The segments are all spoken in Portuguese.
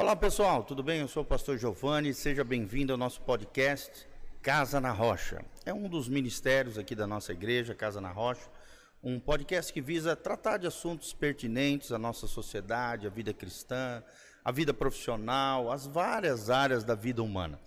Olá pessoal, tudo bem? Eu sou o pastor Giovanni, seja bem-vindo ao nosso podcast Casa na Rocha. É um dos ministérios aqui da nossa igreja, Casa na Rocha, um podcast que visa tratar de assuntos pertinentes à nossa sociedade, à vida cristã, à vida profissional, às várias áreas da vida humana.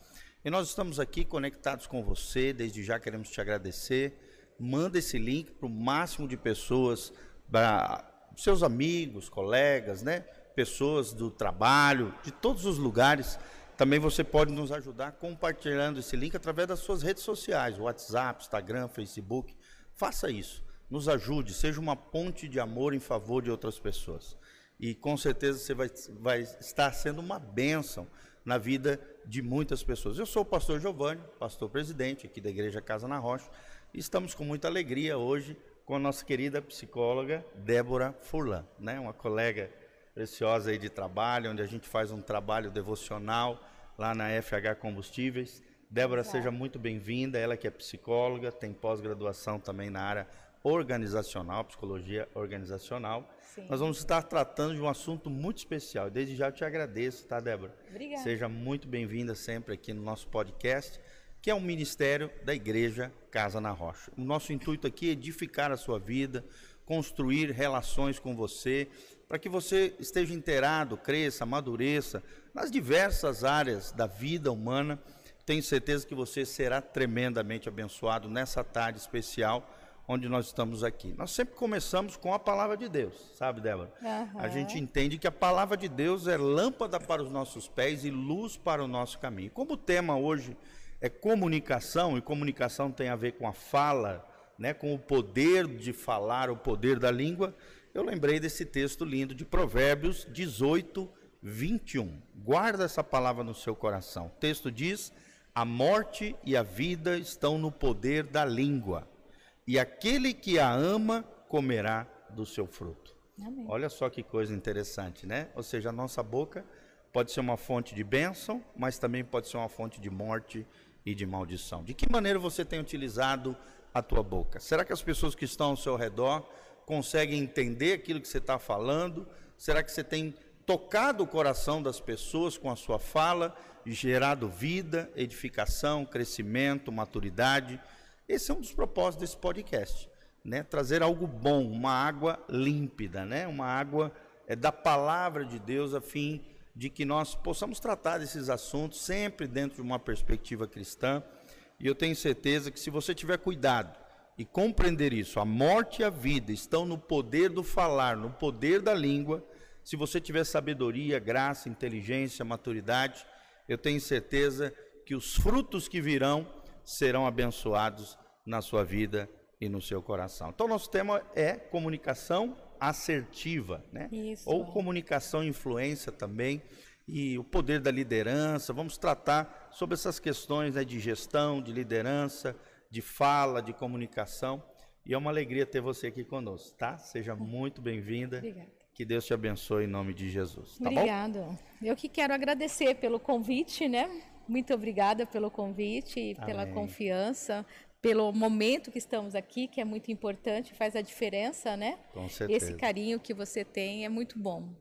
E nós estamos aqui conectados com você, desde já queremos te agradecer. Manda esse link para o máximo de pessoas, para seus amigos, colegas, né? Pessoas do trabalho, de todos os lugares. Também você pode nos ajudar compartilhando esse link através das suas redes sociais, WhatsApp, Instagram, Facebook. Faça isso. Nos ajude, seja uma ponte de amor em favor de outras pessoas. E com certeza você vai, vai estar sendo uma bênção na vida de muitas pessoas. Eu sou o pastor Giovanni, pastor presidente aqui da Igreja Casa na Rocha, e estamos com muita alegria hoje com a nossa querida psicóloga Débora Furlan, né? uma colega preciosa aí de trabalho, onde a gente faz um trabalho devocional lá na FH Combustíveis. Débora, seja muito bem-vinda. Ela que é psicóloga, tem pós-graduação também na área organizacional, psicologia organizacional. Sim. Nós vamos estar tratando de um assunto muito especial. Desde já eu te agradeço, tá, Débora? Obrigada. Seja muito bem-vinda sempre aqui no nosso podcast, que é um ministério da Igreja Casa na Rocha. O nosso intuito aqui é edificar a sua vida, construir relações com você, para que você esteja inteirado, cresça, amadureça nas diversas áreas da vida humana. Tenho certeza que você será tremendamente abençoado nessa tarde especial onde nós estamos aqui. Nós sempre começamos com a palavra de Deus, sabe, Débora? Uhum. A gente entende que a palavra de Deus é lâmpada para os nossos pés e luz para o nosso caminho. Como o tema hoje é comunicação, e comunicação tem a ver com a fala, né, com o poder de falar, o poder da língua, eu lembrei desse texto lindo de Provérbios 18, 21. Guarda essa palavra no seu coração. O texto diz: A morte e a vida estão no poder da língua, e aquele que a ama comerá do seu fruto. Amém. Olha só que coisa interessante, né? Ou seja, a nossa boca pode ser uma fonte de bênção, mas também pode ser uma fonte de morte e de maldição. De que maneira você tem utilizado a tua boca? Será que as pessoas que estão ao seu redor conseguem entender aquilo que você está falando? Será que você tem tocado o coração das pessoas com a sua fala, gerado vida, edificação, crescimento, maturidade? Esse é um dos propósitos desse podcast, né? Trazer algo bom, uma água límpida, né? Uma água é, da palavra de Deus, a fim de que nós possamos tratar desses assuntos sempre dentro de uma perspectiva cristã e eu tenho certeza que se você tiver cuidado e compreender isso, a morte e a vida estão no poder do falar, no poder da língua. Se você tiver sabedoria, graça, inteligência, maturidade, eu tenho certeza que os frutos que virão serão abençoados na sua vida e no seu coração. Então, nosso tema é comunicação assertiva, né? Isso. Ou comunicação influência também e o poder da liderança. Vamos tratar sobre essas questões né, de gestão, de liderança, de fala, de comunicação. E é uma alegria ter você aqui conosco, tá? Seja muito bem-vinda. Obrigada. Que Deus te abençoe em nome de Jesus. Tá Obrigado. Eu que quero agradecer pelo convite, né? Muito obrigada pelo convite e pela confiança, pelo momento que estamos aqui, que é muito importante, faz a diferença, né? Com certeza. Esse carinho que você tem é muito bom.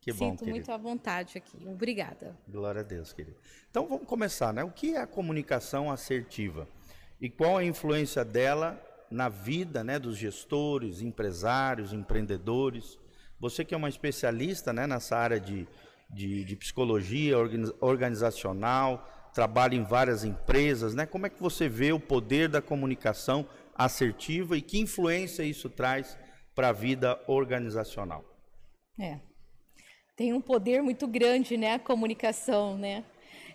Que bom, Sinto muito à vontade aqui. Obrigada. Glória a Deus, querido. Então vamos começar, né? O que é a comunicação assertiva? E qual a influência dela na vida, né, dos gestores, empresários, empreendedores? Você que é uma especialista, né, nessa área de, de, de psicologia organizacional, trabalha em várias empresas, né? Como é que você vê o poder da comunicação assertiva e que influência isso traz para a vida organizacional? É, tem um poder muito grande, né, a comunicação, né?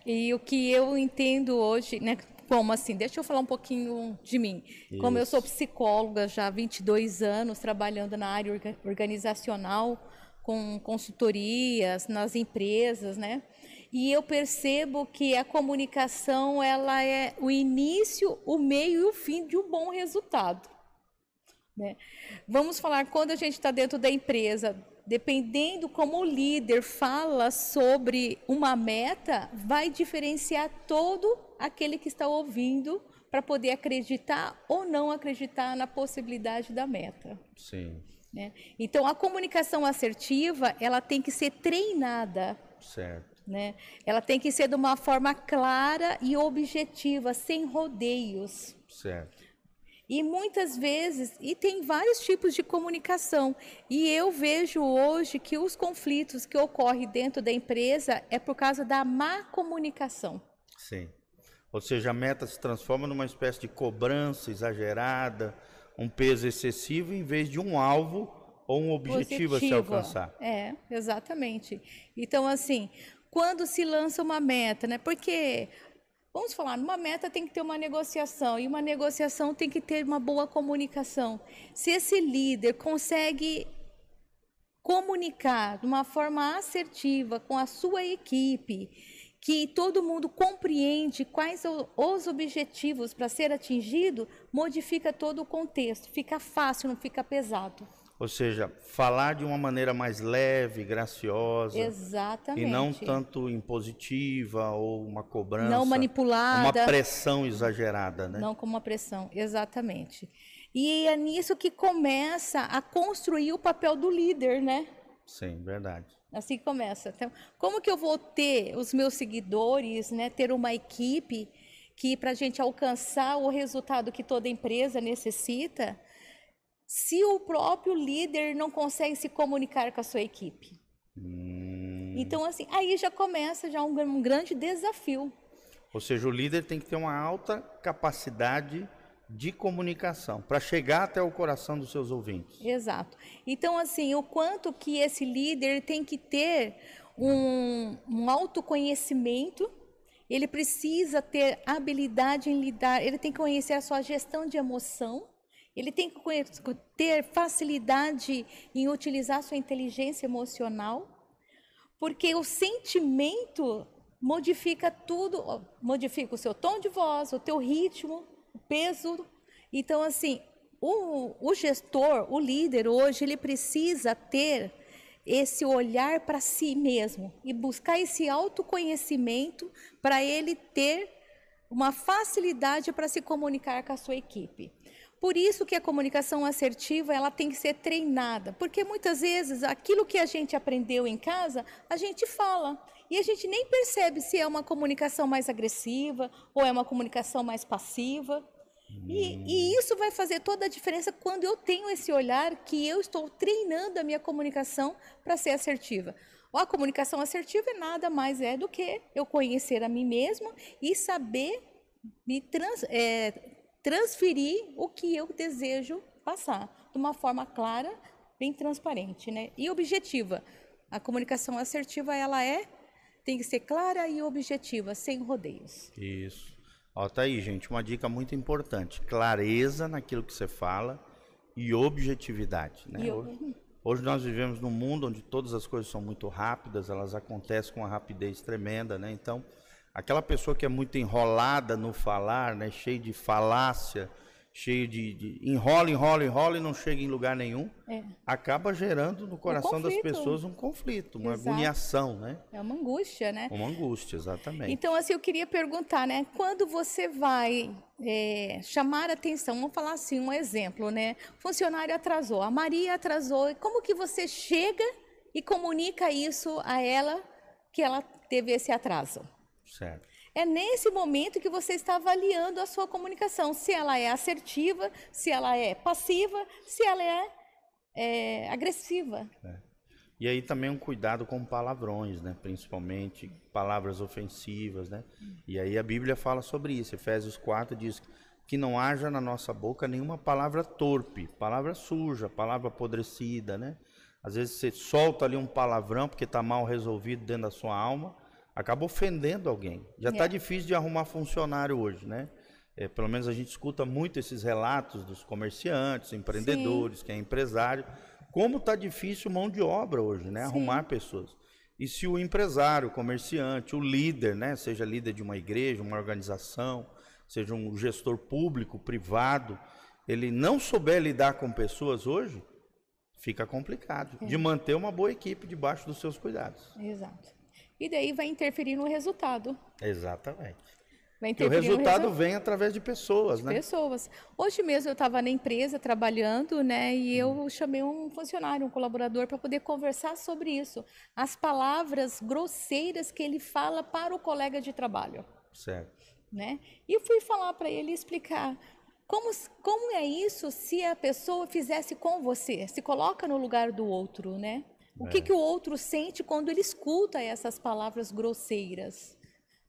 E o que eu entendo hoje, né, como assim? Deixa eu falar um pouquinho de mim. Isso. Como eu sou psicóloga já há 22 anos, trabalhando na área organizacional, com consultorias nas empresas, né? E eu percebo que a comunicação ela é o início, o meio e o fim de um bom resultado. Né? Vamos falar quando a gente está dentro da empresa, dependendo como o líder fala sobre uma meta, vai diferenciar todo aquele que está ouvindo para poder acreditar ou não acreditar na possibilidade da meta. Sim. Né? Então, a comunicação assertiva, ela tem que ser treinada. Certo. Né? Ela tem que ser de uma forma clara e objetiva, sem rodeios. Certo. E muitas vezes, e tem vários tipos de comunicação. E eu vejo hoje que os conflitos que ocorrem dentro da empresa é por causa da má comunicação. Sim. Ou seja, a meta se transforma numa espécie de cobrança exagerada, um peso excessivo, em vez de um alvo ou um objetivo Positivo. a se alcançar. É, exatamente. Então, assim, quando se lança uma meta, né? Porque Vamos falar, numa meta tem que ter uma negociação e uma negociação tem que ter uma boa comunicação. Se esse líder consegue comunicar de uma forma assertiva com a sua equipe, que todo mundo compreende quais os objetivos para ser atingido, modifica todo o contexto, fica fácil, não fica pesado. Ou seja, falar de uma maneira mais leve, graciosa. Exatamente. E não tanto impositiva ou uma cobrança. Não manipulada. Uma pressão exagerada, né? Não como uma pressão, exatamente. E é nisso que começa a construir o papel do líder, né? Sim, verdade. Assim começa. Então, como que eu vou ter os meus seguidores, né? Ter uma equipe que para a gente alcançar o resultado que toda empresa necessita, se o próprio líder não consegue se comunicar com a sua equipe. Hum. Então, assim, aí já começa já um, um grande desafio. Ou seja, o líder tem que ter uma alta capacidade de comunicação para chegar até o coração dos seus ouvintes. Exato. Então, assim, o quanto que esse líder tem que ter um, um autoconhecimento, ele precisa ter habilidade em lidar, ele tem que conhecer a sua gestão de emoção, ele tem que ter facilidade em utilizar sua inteligência emocional, porque o sentimento modifica tudo, modifica o seu tom de voz, o teu ritmo, o peso. Então, assim, o, o gestor, o líder hoje, ele precisa ter esse olhar para si mesmo e buscar esse autoconhecimento para ele ter uma facilidade para se comunicar com a sua equipe. Por isso que a comunicação assertiva ela tem que ser treinada, porque muitas vezes aquilo que a gente aprendeu em casa, a gente fala e a gente nem percebe se é uma comunicação mais agressiva ou é uma comunicação mais passiva. E, e, isso vai fazer toda a diferença quando eu tenho esse olhar que eu estou treinando a minha comunicação para ser assertiva. A comunicação assertiva nada mais é do que eu conhecer a mim mesma e saber me trans, é, transferir o que eu desejo passar de uma forma clara, bem transparente, né? E objetiva. A comunicação assertiva ela é tem que ser clara e objetiva, sem rodeios. Isso. Ó, tá aí, gente, uma dica muito importante: clareza naquilo que você fala e objetividade, né? Hoje, hoje nós vivemos num mundo onde todas as coisas são muito rápidas, elas acontecem com uma rapidez tremenda, né? Então, Aquela pessoa que é muito enrolada no falar, né, cheio de falácia, cheio de, de enrola, enrola, enrola e não chega em lugar nenhum, é. acaba gerando no coração um das pessoas um conflito, uma Exato. agoniação, né? É uma angústia, né? Uma angústia, exatamente. Então, assim, eu queria perguntar, né? Quando você vai é, chamar atenção, vamos falar assim, um exemplo, né? Funcionário atrasou, a Maria atrasou, como que você chega e comunica isso a ela que ela teve esse atraso? Certo. É nesse momento que você está avaliando a sua comunicação, se ela é assertiva, se ela é passiva, se ela é, é agressiva. É. E aí também um cuidado com palavrões, né? Principalmente palavras ofensivas, né? E aí a Bíblia fala sobre isso. Efésios 4 diz que não haja na nossa boca nenhuma palavra torpe, palavra suja, palavra apodrecida, né? Às vezes você solta ali um palavrão porque está mal resolvido dentro da sua alma acaba ofendendo alguém. Já está é. difícil de arrumar funcionário hoje, né? É, pelo menos a gente escuta muito esses relatos dos comerciantes, empreendedores, Sim. que é empresário. Como está difícil mão de obra hoje, né? Sim. Arrumar pessoas. E se o empresário, o comerciante, o líder, né? Seja líder de uma igreja, uma organização, seja um gestor público, privado, ele não souber lidar com pessoas hoje, fica complicado é. de manter uma boa equipe debaixo dos seus cuidados. Exato e daí vai interferir no resultado. Exatamente. vai interferir. Que o resultado vem através de pessoas, né? Pessoas. Hoje mesmo eu estava na empresa trabalhando, né? E eu hum. chamei um funcionário, um colaborador, para poder conversar sobre isso. As palavras grosseiras que ele fala para o colega de trabalho. Certo. Né? E fui falar para ele explicar como, como é isso se a pessoa fizesse com você? Se coloca no lugar do outro, né? O é. que, que o outro sente quando ele escuta essas palavras grosseiras?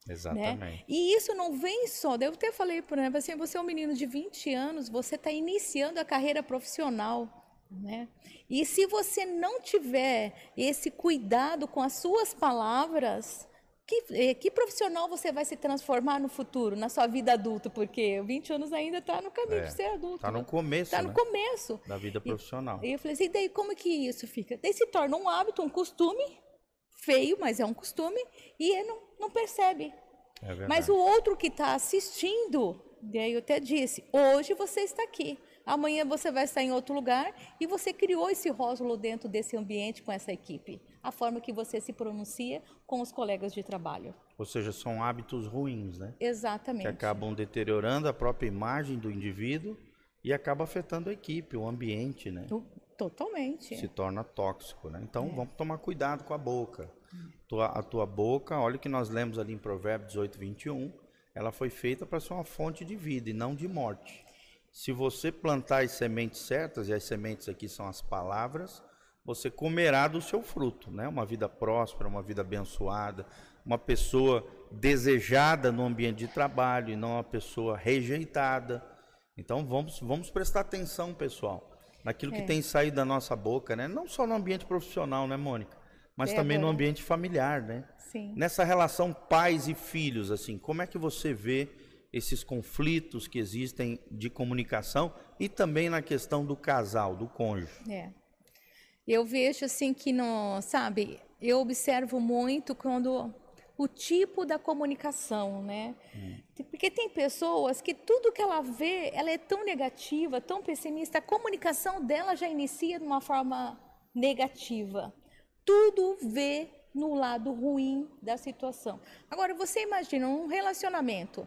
Né? Exatamente. Né? E isso não vem só. Eu até falei para ele, assim, você é um menino de 20 anos, você está iniciando a carreira profissional. Né? E se você não tiver esse cuidado com as suas palavras, que, eh, que, profissional você vai se transformar no futuro, na sua vida adulta? Porque 20 anos ainda está no caminho é, de ser adulto. Está no né? começo. Está né? no começo. Da vida profissional. E, e eu falei assim, e daí como que isso fica? Daí se torna um hábito, um costume, feio, mas é um costume, e não, não percebe. É mas o outro que está assistindo, daí eu até disse, hoje você está aqui. Amanhã você vai estar em outro lugar e você criou esse rótulo dentro desse ambiente com essa equipe. A forma que você se pronuncia com os colegas de trabalho. Ou seja, são hábitos ruins, né? Exatamente. Que acabam deteriorando a própria imagem do indivíduo e acaba afetando a equipe, o ambiente, né? Totalmente. Se torna tóxico, né? Então é. vamos tomar cuidado com a boca. Tua, a tua boca, olha o que nós lemos ali em Provérbios 18, 21, ela foi feita para ser uma fonte de vida e não de morte. Se você plantar as sementes certas, e as sementes aqui são as palavras, você comerá do seu fruto, né? Uma vida próspera, uma vida abençoada, uma pessoa desejada no ambiente de trabalho e não uma pessoa rejeitada. Então vamos, vamos prestar atenção, pessoal, naquilo é. que tem saído da nossa boca, né? Não só no ambiente profissional, né, Mônica? Mas é também no ambiente familiar, né? Sim. Nessa relação pais e filhos, assim, como é que você vê esses conflitos que existem de comunicação e também na questão do casal, do cônjuge. É. Eu vejo assim que não, sabe, eu observo muito quando o tipo da comunicação, né? Hum. Porque tem pessoas que tudo que ela vê, ela é tão negativa, tão pessimista, a comunicação dela já inicia de uma forma negativa. Tudo vê no lado ruim da situação. Agora, você imagina um relacionamento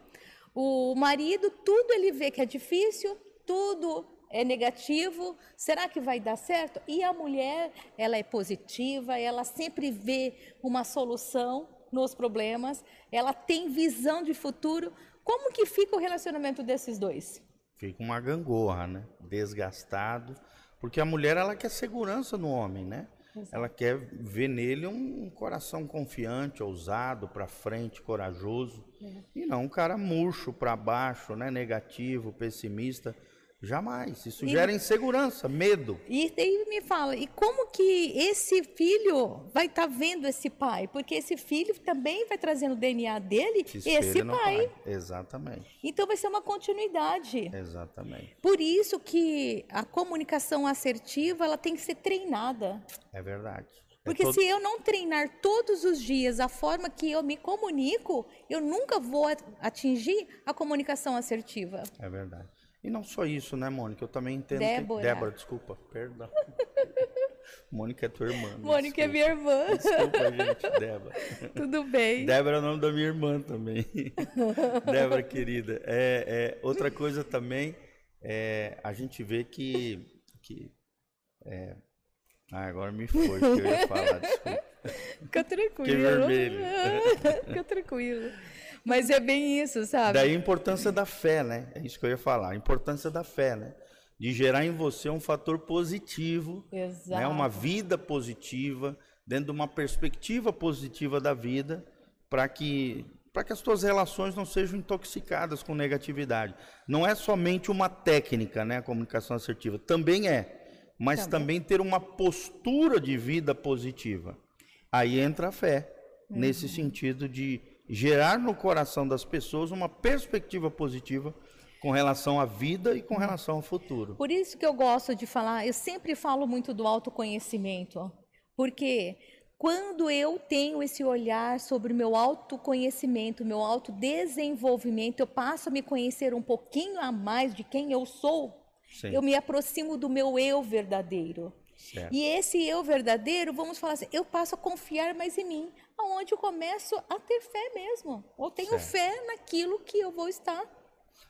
o marido, tudo ele vê que é difícil, tudo é negativo, será que vai dar certo? E a mulher, ela é positiva, ela sempre vê uma solução nos problemas, ela tem visão de futuro. Como que fica o relacionamento desses dois? Fica uma gangorra, né? Desgastado, porque a mulher ela quer segurança no homem, né? Exato. Ela quer ver nele um coração confiante, ousado, para frente, corajoso. É. E não um cara murcho, para baixo, né? negativo, pessimista. Jamais. Isso e, gera insegurança, medo. E daí me fala, e como que esse filho vai estar tá vendo esse pai? Porque esse filho também vai trazendo o DNA dele, esse pai. pai. Exatamente. Então vai ser uma continuidade. Exatamente. Por isso que a comunicação assertiva ela tem que ser treinada. É verdade. É Porque é todo... se eu não treinar todos os dias a forma que eu me comunico, eu nunca vou atingir a comunicação assertiva. É verdade. E não só isso, né, Mônica? Eu também entendo Débora. que... Débora, desculpa, perdão. Mônica é tua irmã. Mônica é minha irmã. Desculpa, gente, Débora. Tudo bem. Débora é o nome da minha irmã também. Débora, querida. É, é, outra coisa também, é, a gente vê que... que é, ah, agora me foi que eu ia falar, desculpa. Fica tranquilo. Que vermelho. Fica tranquilo. Mas é bem isso, sabe? Daí a importância da fé, né? É isso que eu ia falar. A importância da fé, né? De gerar em você um fator positivo, Exato. né? uma vida positiva, dentro de uma perspectiva positiva da vida, para que para que as suas relações não sejam intoxicadas com negatividade. Não é somente uma técnica, né, a comunicação assertiva, também é, mas também, também ter uma postura de vida positiva. Aí entra a fé, uhum. nesse sentido de gerar no coração das pessoas uma perspectiva positiva com relação à vida e com relação ao futuro. Por isso que eu gosto de falar, eu sempre falo muito do autoconhecimento, porque quando eu tenho esse olhar sobre o meu autoconhecimento, meu autodesenvolvimento, eu passo a me conhecer um pouquinho a mais de quem eu sou, Sim. eu me aproximo do meu eu verdadeiro. Certo. E esse eu verdadeiro, vamos falar assim, eu passo a confiar mais em mim, aonde eu começo a ter fé mesmo. Ou tenho certo. fé naquilo que eu vou estar.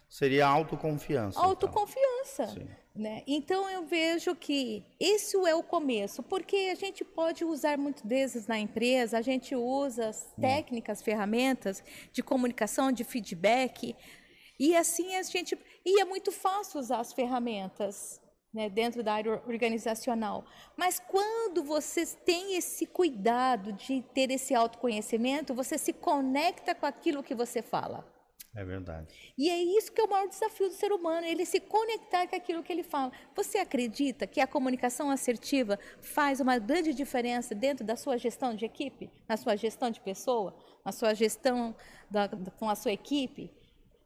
Seria autoconfiança. Então. Autoconfiança. Então. Né? Então eu vejo que isso é o começo, porque a gente pode usar muitas vezes na empresa, a gente usa as hum. técnicas, hum. ferramentas de comunicação, de feedback, e assim a gente. E é muito fácil usar as ferramentas né, dentro da área organizacional. Mas quando você tem esse cuidado de ter esse autoconhecimento, você se conecta com aquilo que você fala. É verdade. E é isso que é o maior desafio do ser humano, ele se conectar com aquilo que ele fala. Você acredita que a comunicação assertiva faz uma grande diferença dentro da sua gestão de equipe, na sua gestão de pessoa, na sua gestão da, com a sua equipe?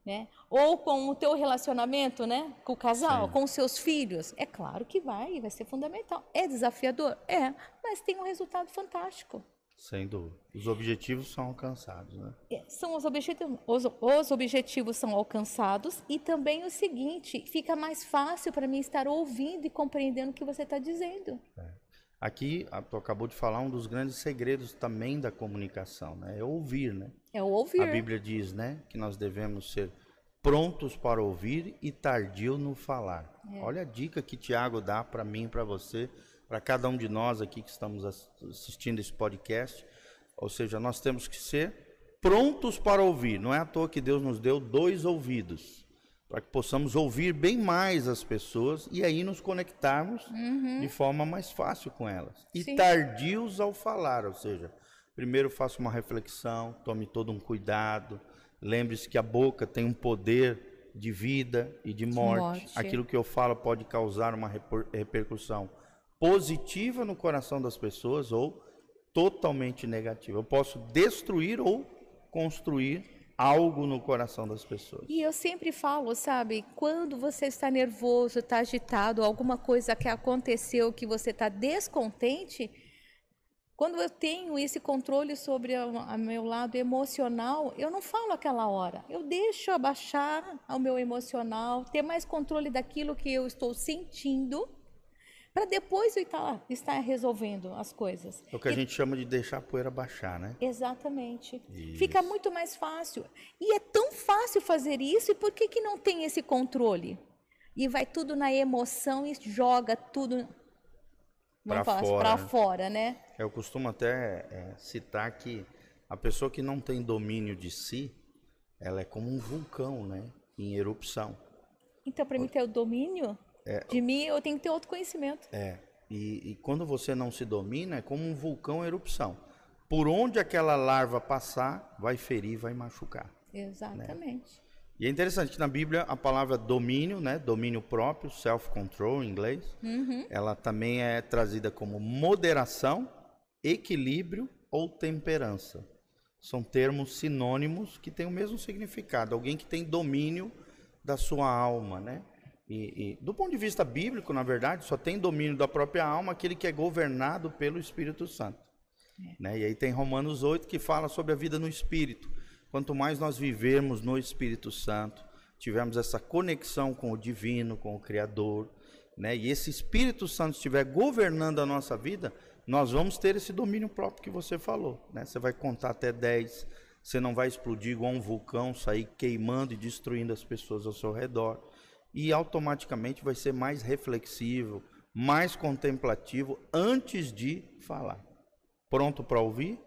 Né? Ou com o teu relacionamento, né? Com o casal, Sim. com os seus filhos. É claro que vai, vai ser fundamental. É desafiador? É, mas tem um resultado fantástico. Sem dúvida. Os objetivos são alcançados, né? É, são os objetivos, os, os objetivos são alcançados e também o seguinte, fica mais fácil para mim estar ouvindo e compreendendo o que você está dizendo. É. Aqui, tu acabou de falar um dos grandes segredos também da comunicação, né? É ouvir, né? É ouvir. A Bíblia diz, né, que nós devemos ser prontos para ouvir e tardio no falar. É. Olha a dica que Tiago dá para mim, para você, para cada um de nós aqui que estamos assistindo esse podcast. Ou seja, nós temos que ser prontos para ouvir. Não é à toa que Deus nos deu dois ouvidos para que possamos ouvir bem mais as pessoas e aí nos conectarmos uhum. de forma mais fácil com elas. E Sim. tardios ao falar, ou seja, primeiro faça uma reflexão, tome todo um cuidado, lembre-se que a boca tem um poder de vida e de morte. morte. Aquilo que eu falo pode causar uma repercussão positiva no coração das pessoas ou totalmente negativa. Eu posso destruir ou construir algo no coração das pessoas. E eu sempre falo, sabe, quando você está nervoso, está agitado, alguma coisa que aconteceu que você está descontente, quando eu tenho esse controle sobre o meu lado emocional, eu não falo aquela hora. Eu deixo abaixar o meu emocional, ter mais controle daquilo que eu estou sentindo para depois eu estar, estar resolvendo as coisas. É o que a e... gente chama de deixar a poeira baixar, né? Exatamente. Isso. Fica muito mais fácil. E é tão fácil fazer isso, e por que, que não tem esse controle? E vai tudo na emoção e joga tudo para fora. Né? fora, né? Eu costumo até é, citar que a pessoa que não tem domínio de si, ela é como um vulcão, né? Em erupção. Então, para mim ter o domínio, é, de mim, eu tenho que ter outro conhecimento. É. E, e, quando você não se domina, é como um vulcão em erupção. Por onde aquela larva passar, vai ferir, vai machucar. Exatamente. Né? E é interessante que na Bíblia a palavra domínio, né, domínio próprio, self-control em inglês, uhum. ela também é trazida como moderação, equilíbrio ou temperança. São termos sinônimos que têm o mesmo significado. Alguém que tem domínio da sua alma, né? E, e, do ponto de vista bíblico, na verdade, só tem domínio da própria alma aquele que é governado pelo Espírito Santo. É. Né? E aí tem Romanos 8 que fala sobre a vida no Espírito. Quanto mais nós vivermos no Espírito Santo, tivermos essa conexão com o divino, com o Criador, né? e esse Espírito Santo estiver governando a nossa vida, nós vamos ter esse domínio próprio que você falou. Né? Você vai contar até 10, você não vai explodir igual um vulcão, sair queimando e destruindo as pessoas ao seu redor e automaticamente vai ser mais reflexivo, mais contemplativo antes de falar. Pronto para ouvir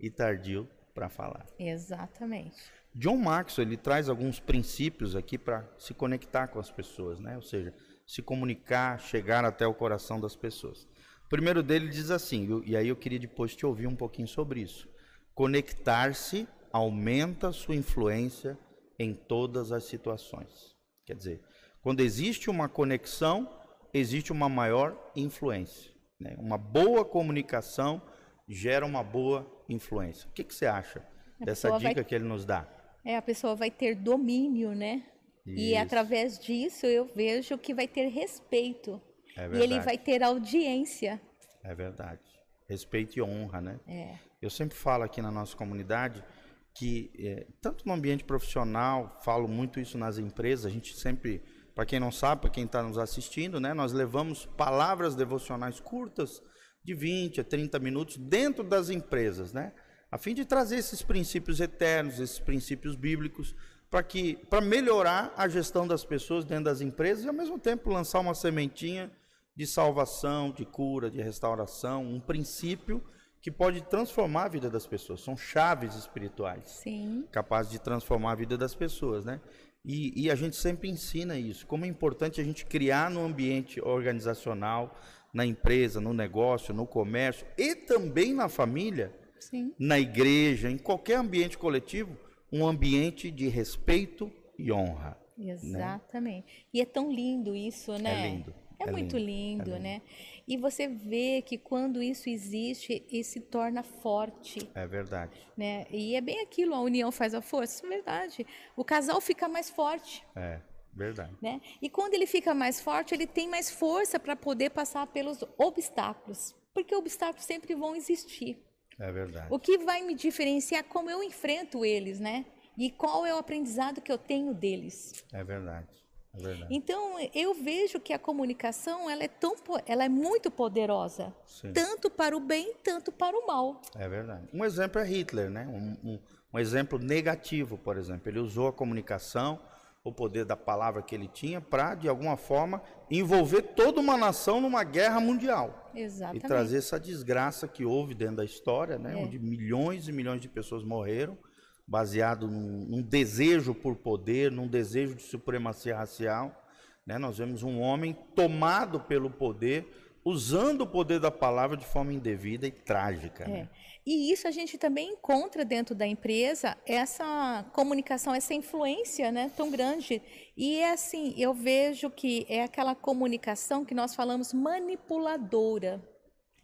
e tardio para falar. Exatamente. John Maxwell ele traz alguns princípios aqui para se conectar com as pessoas, né? Ou seja, se comunicar, chegar até o coração das pessoas. O primeiro dele diz assim, e aí eu queria depois te ouvir um pouquinho sobre isso. Conectar-se aumenta sua influência em todas as situações. Quer dizer, quando existe uma conexão, existe uma maior influência. Né? Uma boa comunicação gera uma boa influência. O que, que você acha a dessa dica vai... que ele nos dá? É, a pessoa vai ter domínio, né? Isso. E através disso eu vejo que vai ter respeito. É e ele vai ter audiência. É verdade. Respeito e honra, né? É. Eu sempre falo aqui na nossa comunidade que, é, tanto no ambiente profissional, falo muito isso nas empresas, a gente sempre para quem não sabe, para quem está nos assistindo, né, nós levamos palavras devocionais curtas, de 20 a 30 minutos, dentro das empresas, né, a fim de trazer esses princípios eternos, esses princípios bíblicos, para que para melhorar a gestão das pessoas dentro das empresas e ao mesmo tempo lançar uma sementinha de salvação, de cura, de restauração, um princípio que pode transformar a vida das pessoas. São chaves espirituais. Sim. Capazes de transformar a vida das pessoas, né? E, e, a gente sempre ensina isso. Como é importante a gente criar no ambiente organizacional, na empresa, no negócio, no comércio e também na família, Sim. na igreja, em qualquer ambiente coletivo, um ambiente de respeito e honra. Né? Exatamente. Né? E é tão lindo isso, né? É lindo. É, é muito lindo, lindo, é lindo, né? E você vê que quando isso existe, isso se torna forte. É verdade. Né? E é bem aquilo, a união faz a força, é verdade. O casal fica mais forte. É, verdade. Né? E quando ele fica mais forte, ele tem mais força para poder passar pelos obstáculos. Porque obstáculos sempre vão existir. É verdade. O que vai me diferenciar é como eu enfrento eles, né? E qual é o aprendizado que eu tenho deles. É verdade. Verdade. Então eu vejo que a comunicação ela é tão ela é muito poderosa, Sim. tanto para o bem, tanto para o mal. É verdade. Um exemplo é Hitler, né? Um, um, um exemplo negativo, por exemplo, ele usou a comunicação o poder da palavra que ele tinha para, de alguma forma, envolver toda uma nação numa guerra mundial. Exatamente. E trazer essa desgraça que houve dentro da história, né, é. onde milhões e milhões de pessoas morreram, baseado num, num, desejo por poder, num desejo de supremacia racial. Né? Nós vemos um homem tomado pelo poder, usando o poder da palavra de forma indevida e trágica. É. Né? E isso a gente também encontra dentro da empresa, essa comunicação, essa influência né, tão grande. E é assim, eu vejo que é aquela comunicação que nós falamos manipuladora.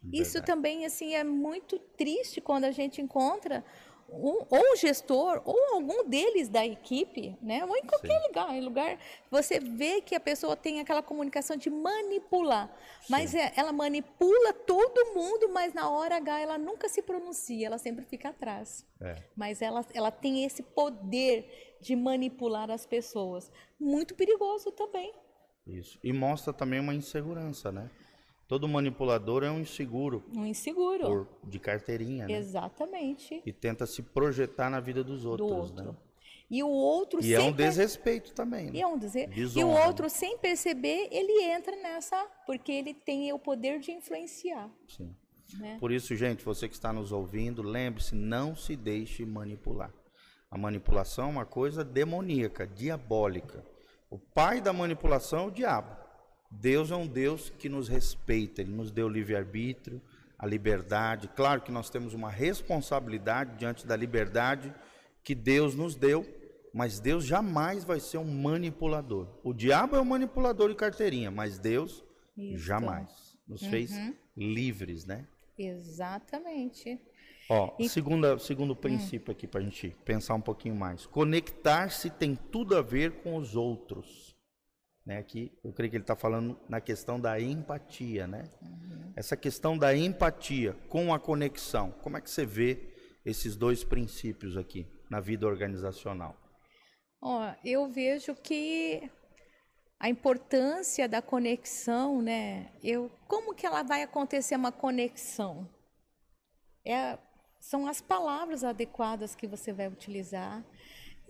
Verdade. Isso também assim é muito triste quando a gente encontra um, ou gestor ou algum deles da equipe, né? Ou em qualquer Sim. lugar, em lugar você vê que a pessoa tem aquela comunicação de manipular, mas é, ela manipula todo mundo, mas na hora H ela nunca se pronuncia, ela sempre fica atrás. É. Mas ela, ela tem esse poder de manipular as pessoas, muito perigoso também. Isso. E mostra também uma insegurança, né? Todo manipulador é um inseguro. Um inseguro. Por, de carteirinha, né? Exatamente. E tenta se projetar na vida dos outros, do outro. né? E o outro E é um desrespeito também. Né? E é um desrespeito. E o outro, sem perceber, ele entra nessa, porque ele tem o poder de influenciar. Sim. Né? Por isso, gente, você que está nos ouvindo, lembre-se, não se deixe manipular. A manipulação é uma coisa demoníaca, diabólica. O pai da manipulação é o diabo. Deus é um Deus que nos respeita, Ele nos deu livre-arbítrio, a liberdade. Claro que nós temos uma responsabilidade diante da liberdade que Deus nos deu, mas Deus jamais vai ser um manipulador. O diabo é um manipulador de carteirinha, mas Deus Isso. jamais nos uhum. fez livres, né? Exatamente. Ó, e... segunda, segundo princípio aqui para a gente pensar um pouquinho mais. Conectar-se tem tudo a ver com os outros. Né, aqui eu creio que ele está falando na questão da empatia, né? Uhum. Essa questão da empatia com a conexão, como é que você vê esses dois princípios aqui na vida organizacional? Ó, eu vejo que a importância da conexão, né? Eu, como que ela vai acontecer uma conexão? É, são as palavras adequadas que você vai utilizar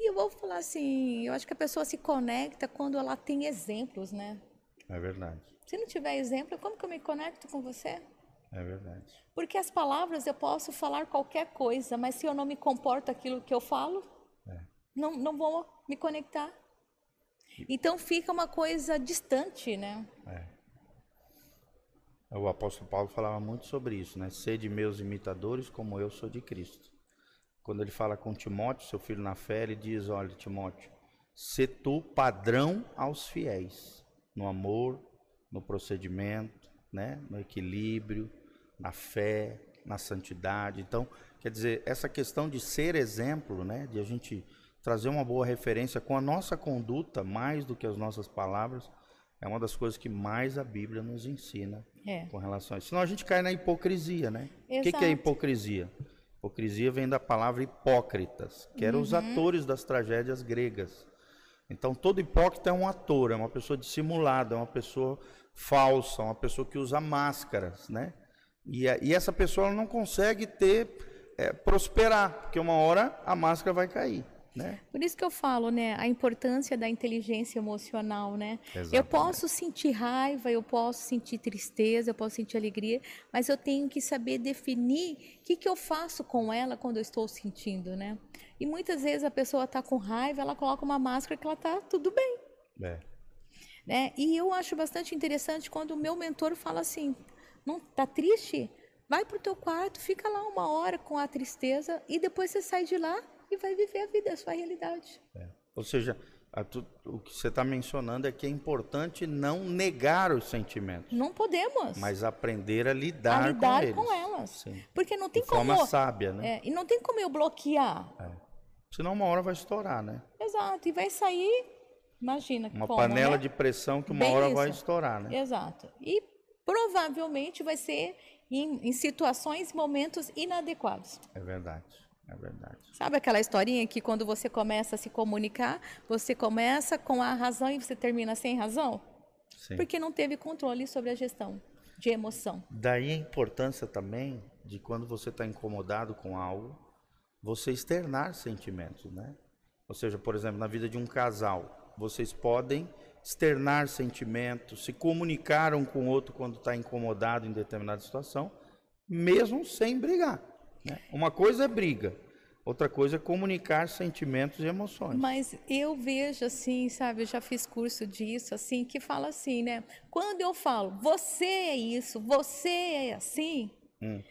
e eu vou falar assim, eu acho que a pessoa se conecta quando ela tem exemplos, né? É verdade. Se não tiver exemplo, como que eu me conecto com você? É verdade. Porque as palavras eu posso falar qualquer coisa, mas se eu não me comporto aquilo que eu falo, é. não, não vou me conectar. Então fica uma coisa distante, né? É. O apóstolo Paulo falava muito sobre isso, né? Sede meus imitadores como eu sou de Cristo quando ele fala com Timóteo, seu filho na fé, ele diz: Olha, Timóteo, se tu padrão aos fiéis, no amor, no procedimento, né, no equilíbrio, na fé, na santidade. Então, quer dizer, essa questão de ser exemplo, né, de a gente trazer uma boa referência com a nossa conduta, mais do que as nossas palavras, é uma das coisas que mais a Bíblia nos ensina é. com relação a isso. Senão a gente cai na hipocrisia, né? O que, que é hipocrisia? Hipocrisia vem da palavra hipócritas, que eram uhum. os atores das tragédias gregas. Então todo hipócrita é um ator, é uma pessoa dissimulada, é uma pessoa falsa, uma pessoa que usa máscaras, né? E, e essa pessoa não consegue ter é, prosperar, porque uma hora a máscara vai cair. Né? Por isso que eu falo, né, a importância da inteligência emocional, né? Exatamente. Eu posso sentir raiva, eu posso sentir tristeza, eu posso sentir alegria, mas eu tenho que saber definir o que, que eu faço com ela quando eu estou sentindo, né? E muitas vezes a pessoa está com raiva, ela coloca uma máscara que ela está tudo bem. É. Né? E eu acho bastante interessante quando o meu mentor fala assim, não tá triste? Vai para o teu quarto, fica lá uma hora com a tristeza e depois você sai de lá e vai viver a vida, a sua realidade. É. Ou seja, tu, o que você está mencionando é que é importante não negar os sentimentos. Não podemos. Mas aprender a lidar, a lidar com, eles. com elas. Sim. Porque não tem De como. forma sábia, né? É, e não tem como eu bloquear. É. Senão uma hora vai estourar, né? Exato. E vai sair, imagina. Uma como, panela né? de pressão que uma Bem hora isso. vai estourar, né? Exato. E provavelmente vai ser em, em situações, momentos inadequados. É verdade. É verdade. Sabe aquela historinha que quando você começa a se comunicar, você começa com a razão e você termina sem razão? Sim. Porque não teve controle sobre a gestão de emoção. Daí a importância também de quando você está incomodado com algo, você externar sentimentos, né? Ou seja, por exemplo, na vida de um casal, vocês podem externar sentimentos, se comunicar um com o outro quando está incomodado em determinada situação, mesmo sem brigar. Né? Uma coisa é briga, outra coisa é comunicar sentimentos e emoções. Mas eu vejo assim, sabe, eu já fiz curso disso, assim, que fala assim, né? Quando eu falo, você é isso, você é assim, hum.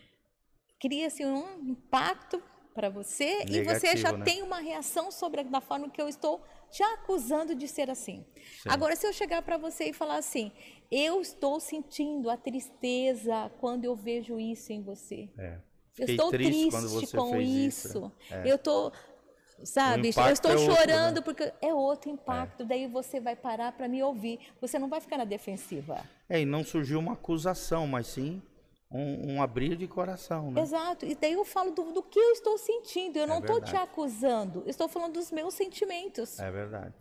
cria-se um impacto para você Negativo, e você já né? tem uma reação sobre a, da forma que eu estou te acusando de ser assim. Sim. Agora, se eu chegar para você e falar assim, eu estou sentindo a tristeza quando eu vejo isso em você. É. Eu estou triste, triste com isso. isso. É. Eu estou, sabe, eu estou é chorando outro, né? porque é outro impacto. É. Daí você vai parar para me ouvir. Você não vai ficar na defensiva. É, e não surgiu uma acusação, mas sim um, um abrir de coração, né? Exato. E daí eu falo do, do que eu estou sentindo. Eu é não estou te acusando. Estou falando dos meus sentimentos. É verdade.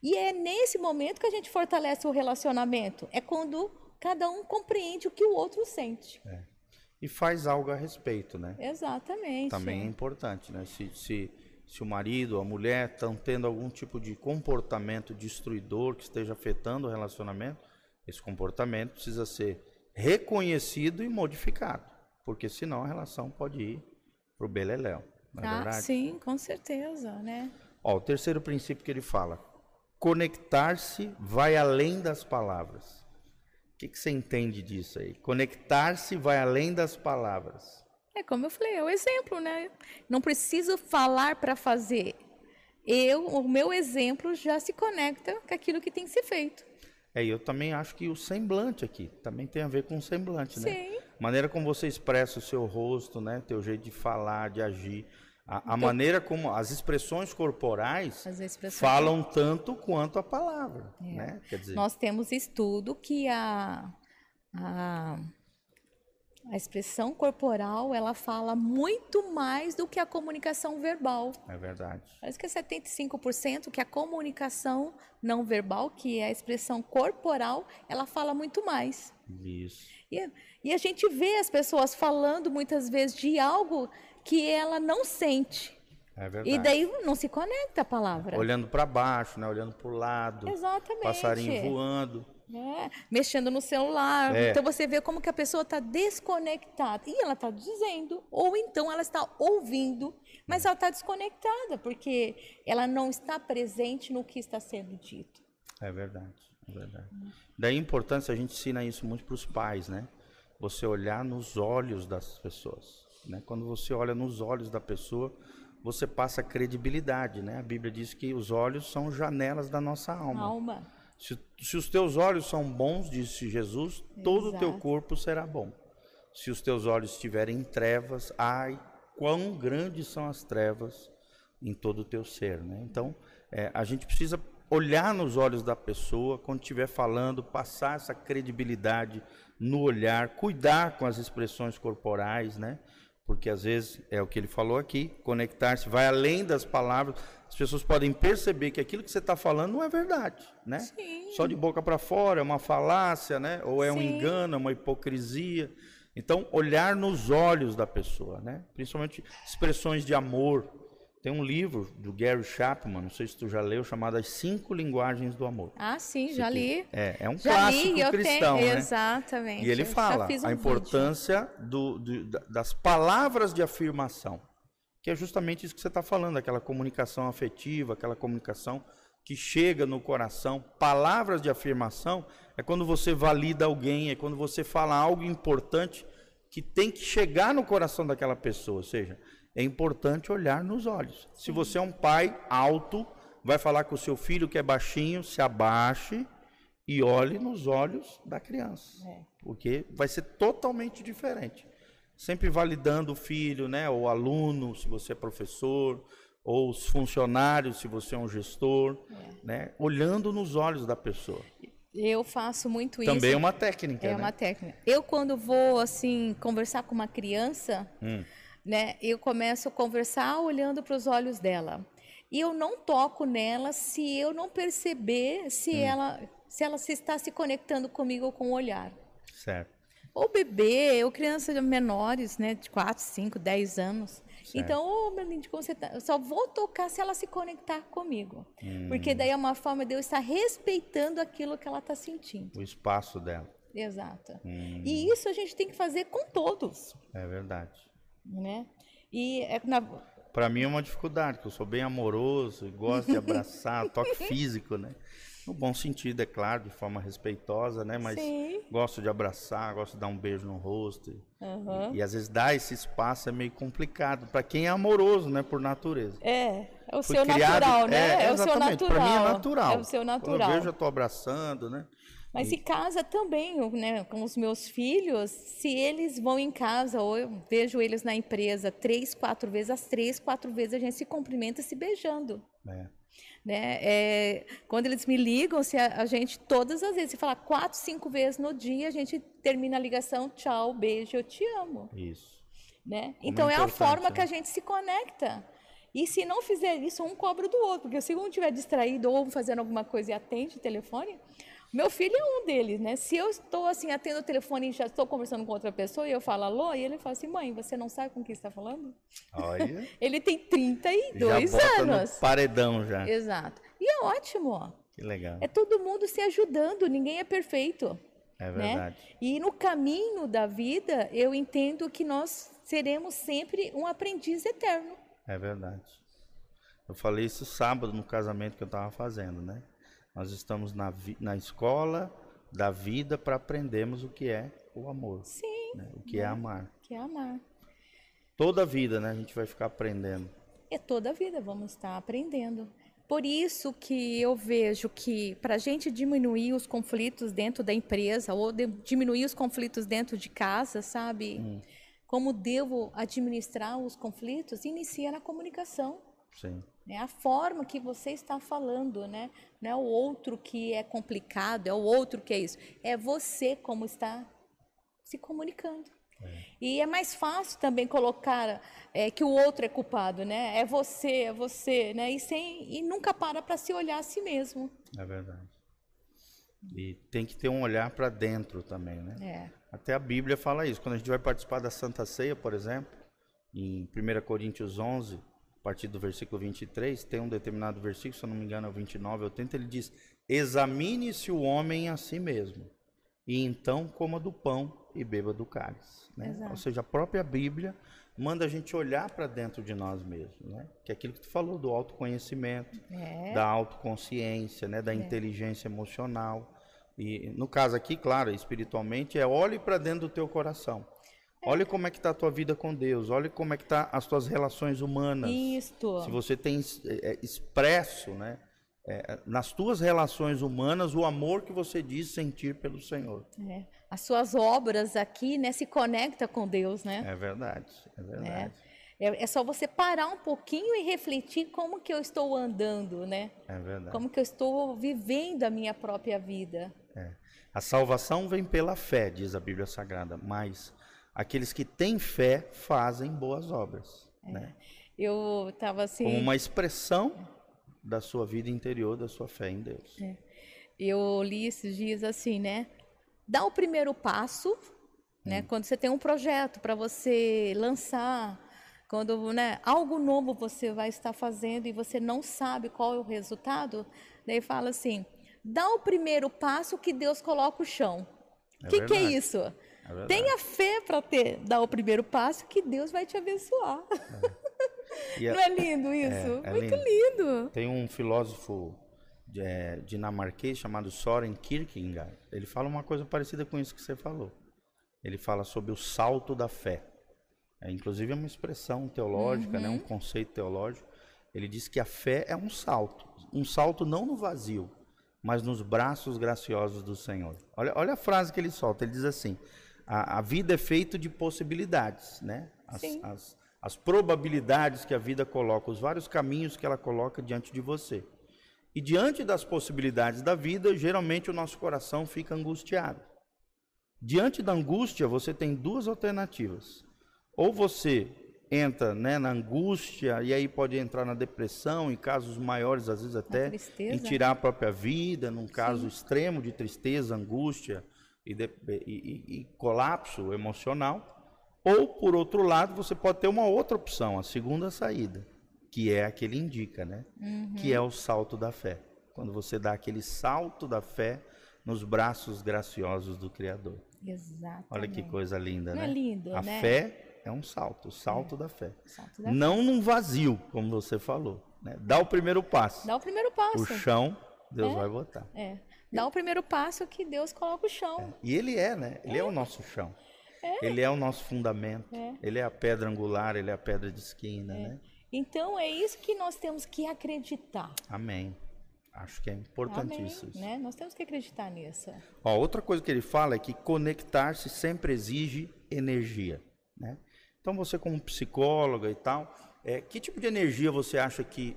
E é nesse momento que a gente fortalece o relacionamento. É quando cada um compreende o que o outro sente. É e faz algo a respeito, né? Exatamente. Também é importante, né? Se, se, se o marido ou a mulher estão tendo algum tipo de comportamento destruidor que esteja afetando o relacionamento, esse comportamento precisa ser reconhecido e modificado, porque senão a relação pode ir para o beleléu. Não é ah, verdade? sim, com certeza, né? Ó, o terceiro princípio que ele fala: conectar-se vai além das palavras. O que, que você entende disso aí? Conectar-se vai além das palavras. É como eu falei, é o exemplo, né? Não preciso falar para fazer. Eu, o meu exemplo já se conecta com aquilo que tem que ser feito. É, eu também acho que o semblante aqui também tem a ver com o semblante, né? Sim. Maneira como você expressa o seu rosto, né? Teu jeito de falar, de agir. A, a então, maneira como as expressões corporais as expressões falam tanto quanto a palavra. É. Né? Dizer, Nós temos estudo que a, a, a expressão corporal ela fala muito mais do que a comunicação verbal. É verdade. Parece que é 75% que a comunicação não verbal, que é a expressão corporal, ela fala muito mais. Isso. E, e a gente vê as pessoas falando muitas vezes de algo que ela não sente. É verdade. E daí não se conecta a palavra. Olhando para baixo, né? Olhando para o lado. Exatamente. Passarinho voando. É, mexendo no celular. É. Então você vê como que a pessoa está desconectada. E ela está dizendo, ou então ela está ouvindo, mas ela está desconectada, porque ela não está presente no que está sendo dito. É verdade, é verdade. Daí a importância, a gente ensina isso muito para os pais, né? Você olhar nos olhos das pessoas. Né? Quando você olha nos olhos da pessoa, você passa credibilidade. Né? A Bíblia diz que os olhos são janelas da nossa alma. alma. Se, se os teus olhos são bons, disse Jesus, todo o teu corpo será bom. Se os teus olhos estiverem em trevas, ai, quão grandes são as trevas em todo o teu ser. Né? Então, é, a gente precisa olhar nos olhos da pessoa quando estiver falando, passar essa credibilidade no olhar, cuidar com as expressões corporais, né? Porque às vezes é o que ele falou aqui, conectar-se vai além das palavras. As pessoas podem perceber que aquilo que você está falando não é verdade, né? Sim. Só de boca para fora é uma falácia, né? Ou é um Sim. engano, é uma hipocrisia. Então, olhar nos olhos da pessoa, né? Principalmente expressões de amor. Tem um livro do Gary Chapman, não sei se tu já leu, chamado As Cinco Linguagens do Amor. Ah, sim, já li. É, é um Já clássico li, eu cristão, tenho. né? Exatamente. E ele fala um a importância do- do- da- das palavras de afirmação, que é justamente isso que você está falando, aquela comunicação afetiva, aquela comunicação que chega no coração. Palavras de afirmação é quando você valida alguém, é quando você fala algo importante que tem que chegar no coração daquela pessoa. Ou seja, é importante olhar nos olhos. Se você é um pai alto, vai falar com o seu filho que é baixinho, se abaixe e olhe nos olhos da criança. É. Porque vai ser totalmente diferente. Sempre validando o filho, né, ou o aluno, se você é professor, ou os funcionários, se você é um gestor, né, olhando nos olhos da pessoa. Eu faço muito isso. Também é uma técnica, É né? uma técnica. Eu, quando vou, assim, conversar com uma criança, Hum. Né, eu começo a conversar olhando para os olhos dela. E eu não toco nela se eu não perceber se, Hum. ela, se ela se está se conectando comigo com o olhar. Certo. Ou bebê, ou crianças menores, né, de 4, 5, 10 anos. Então, ô, meu lindo, como você tá? Eu só vou tocar se ela se conectar comigo. Porque daí é uma forma de eu estar respeitando aquilo que ela está sentindo. O espaço dela. Exato. Hum. E isso a gente tem que fazer com todos, É verdade. Né? E é na- Para mim é uma dificuldade, porque eu sou bem amoroso, e gosto de abraçar, toque físico, né? No bom sentido, é claro, de forma respeitosa, né? Mas Sim. gosto de abraçar, gosto de dar um beijo no rosto. E, Aham. e às vezes dar esse espaço é meio complicado para quem é amoroso, né? Por natureza. É, é o Fui seu criado- natural, né? É, o seu exatamente, natural. Para mim é natural. É o seu Quando natural. eu vejo, eu tô abraçando, né? Mas em casa também, né, com os meus filhos, se eles vão em casa ou eu vejo eles na empresa três, quatro vezes, as três, quatro vezes a gente se cumprimenta se beijando. É, Né? É, quando eles me ligam, se a, a gente, todas as vezes, se falar quatro, cinco vezes no dia, a gente termina a ligação, tchau, beijo, eu te amo. isso. Né? Como Então é é a forma que né? a gente se conecta. E se não fizer isso, um cobra do outro. Porque se um estiver distraído ou fazendo alguma coisa e atende o telefone, meu filho é um deles, né? Se eu estou assim, atendo o telefone e já estou conversando com outra pessoa e eu falo alô, e ele fala assim, mãe, você não sabe com quem está falando? Olha, Ele tem 32 já bota anos. no paredão já. Exato. E é ótimo. ó. Que legal. É todo mundo se ajudando, ninguém é perfeito. É né? verdade. E no caminho da vida, eu entendo que nós seremos sempre um aprendiz eterno. É verdade. Eu falei isso sábado no casamento que eu estava fazendo, né? Nós estamos na, na escola da vida para aprendermos o que é o amor, Sim, né? o que é amar. que é amar. Toda a vida, né? A gente vai ficar aprendendo. É toda a vida, vamos estar aprendendo. Por isso que eu vejo que para a gente diminuir os conflitos dentro da empresa ou de- diminuir os conflitos dentro de casa, sabe? Hum. Como devo administrar os conflitos? Inicia na comunicação. Sim. né? A forma que você está falando, né? Não é o outro que é complicado, é o outro que é isso. É você como está se comunicando. E é mais fácil também colocar é, que o outro é culpado, né? É você, é você, né? E, sem, e nunca para para se olhar a si mesmo. É verdade. E tem que ter um olhar para dentro também, né? É. Até a Bíblia fala isso. Quando a gente vai participar da Santa Ceia, por exemplo, em 1 Coríntios 11, a partir do versículo 23, tem um determinado versículo, se eu não me engano é o 29 ou 30, ele diz: Examine-se o homem a si mesmo, e então coma do pão e beba do cálice. Né? Ou seja, a própria Bíblia manda a gente olhar para dentro de nós mesmos, né? Que é aquilo que tu falou do autoconhecimento, É. da autoconsciência, né, da inteligência emocional. E no caso aqui, claro, espiritualmente, é olhe para dentro do teu coração. Olhe como é que está a tua vida com Deus, olhe como é que tá as tuas relações humanas. Isto. Se você tem é, é, expresso, né, é, nas tuas relações humanas o amor que você diz sentir pelo Senhor. É. As suas obras aqui, né, se conecta com Deus, né? É verdade, é verdade. É, é só você parar um pouquinho e refletir como que eu estou andando, né? É, verdade. Como que eu estou vivendo a minha própria vida. É. A salvação vem pela fé, diz a Bíblia Sagrada, mas aqueles que têm fé fazem boas obras. É. Né? Eu estava assim. Como uma expressão da sua vida interior, da sua fé em Deus. É. Eu li esses dias assim, né? Dá o primeiro passo, né? Hum. Quando você tem um projeto para você lançar, quando né, algo novo você vai estar fazendo e você não sabe qual é o resultado, daí fala assim: dá o primeiro passo que Deus coloca o chão. O é que, que, é isso? É Tenha fé para ter, dar o primeiro passo que Deus vai te abençoar. É. Não é lindo isso? É, é Muito lindo. lindo. Tem um filósofo é, dinamarquês chamado Soren Kierkegaard. Ele fala uma coisa parecida com isso que você falou. Ele fala sobre o salto da fé. É, inclusive é uma expressão teológica, uhum. né, um uhum. conceito teológico. Ele diz que a fé é um salto, um salto não no vazio, mas nos braços graciosos do Senhor. Olha, olha a frase que ele solta. Ele diz assim: a, a vida é feita de possibilidades, né? As, as, as probabilidades que a vida coloca, os vários caminhos que ela coloca diante de você. E diante das possibilidades da vida, geralmente o nosso coração fica angustiado. Diante da angústia, você tem duas alternativas. Ou você entra né, na angústia e aí pode entrar na depressão, em casos maiores, às vezes até em tirar a própria vida, num caso Sim. extremo de tristeza, angústia e, de, e, e, colapso emocional. Ou, por outro lado, você pode ter uma outra opção, a segunda saída, que é a que ele indica, né? Uhum. Que é o salto da fé. Quando você dá aquele salto da fé nos braços graciosos do Criador. Exatamente. Olha que coisa linda, Não né? É lindo, a né? fé é um salto, o salto é. da fé. Salto da Não fé. num vazio, como você falou. Né? Dá o primeiro passo. Dá o primeiro passo. O chão, Deus é. vai botar. É. Dá o primeiro passo que Deus coloca o chão. É. E Ele é, né? Ele é, o nosso chão. É. Ele é o nosso fundamento. É. Ele é a pedra angular, ele é a pedra de esquina, né? Então é isso que nós temos que acreditar. Amém. Acho que é importantíssimo. Amém, né? Nós temos que acreditar nisso. Ó, outra coisa que ele fala é que conectar-se sempre exige energia, né? Então você como psicóloga e tal, é, que tipo de energia você acha que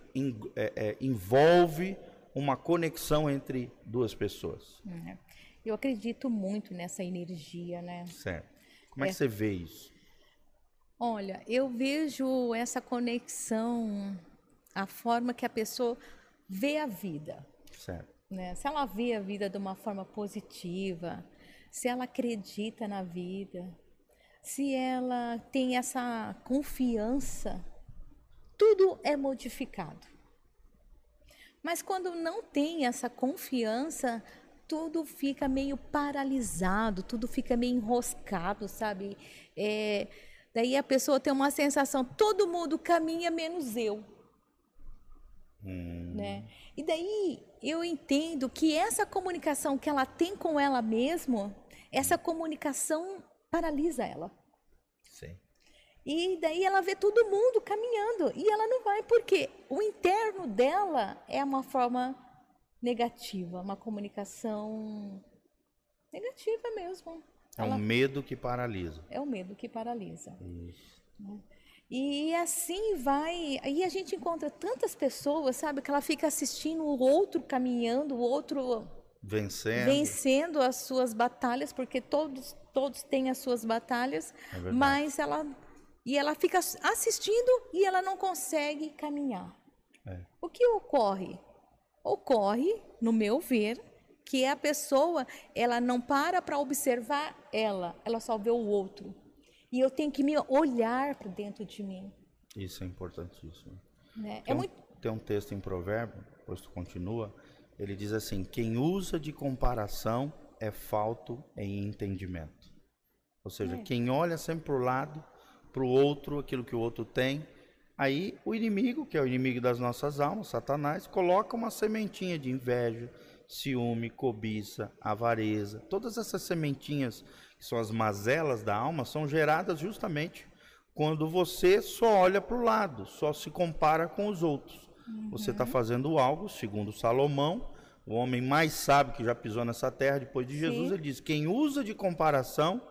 é, é, envolve uma conexão entre duas pessoas? Uhum. Eu acredito muito nessa energia, né? Certo. Como é, que é. você vê isso? Olha, eu vejo essa conexão, a forma que a pessoa vê a vida. Certo. Né? Se ela vê a vida de uma forma positiva, se ela acredita na vida, se ela tem essa confiança, tudo é modificado. Mas quando não tem essa confiança, tudo fica meio paralisado, tudo fica meio enroscado, sabe? É, daí a pessoa tem uma sensação, todo mundo caminha menos eu. Hum. Né? E daí eu entendo que essa comunicação que ela tem com ela mesma, essa comunicação paralisa ela. E daí ela vê todo mundo caminhando e ela não vai porque o interno dela é uma forma negativa, uma comunicação negativa mesmo. É ela... um medo que paralisa. É o medo que paralisa. Isso. Né? E assim vai. Aí a gente encontra tantas pessoas, sabe, que ela fica assistindo o outro caminhando, o outro vencendo, vencendo as suas batalhas, porque todos todos têm as suas batalhas, é mas ela e ela fica assistindo e ela não consegue caminhar. É. O que ocorre? Ocorre, no meu ver, que a pessoa ela não para para observar ela, ela só vê o outro. E eu tenho que me olhar para dentro de mim. Isso é importantíssimo. Né? Tem, é um, muito... tem um texto em Provérbio, depois tu continua, ele diz assim: quem usa de comparação é falto em entendimento. Ou seja, é. quem olha sempre para o lado, para o outro, aquilo que o outro tem, aí o inimigo, que é o inimigo das nossas almas, Satanás, coloca uma sementinha de inveja, ciúme, cobiça, avareza, todas essas sementinhas que são as mazelas da alma, são geradas justamente quando você só olha para o lado, só se compara com os outros. Uhum. Você está fazendo algo, segundo Salomão, o homem mais sábio que já pisou nessa terra depois de Jesus, Sim. ele diz: quem usa de comparação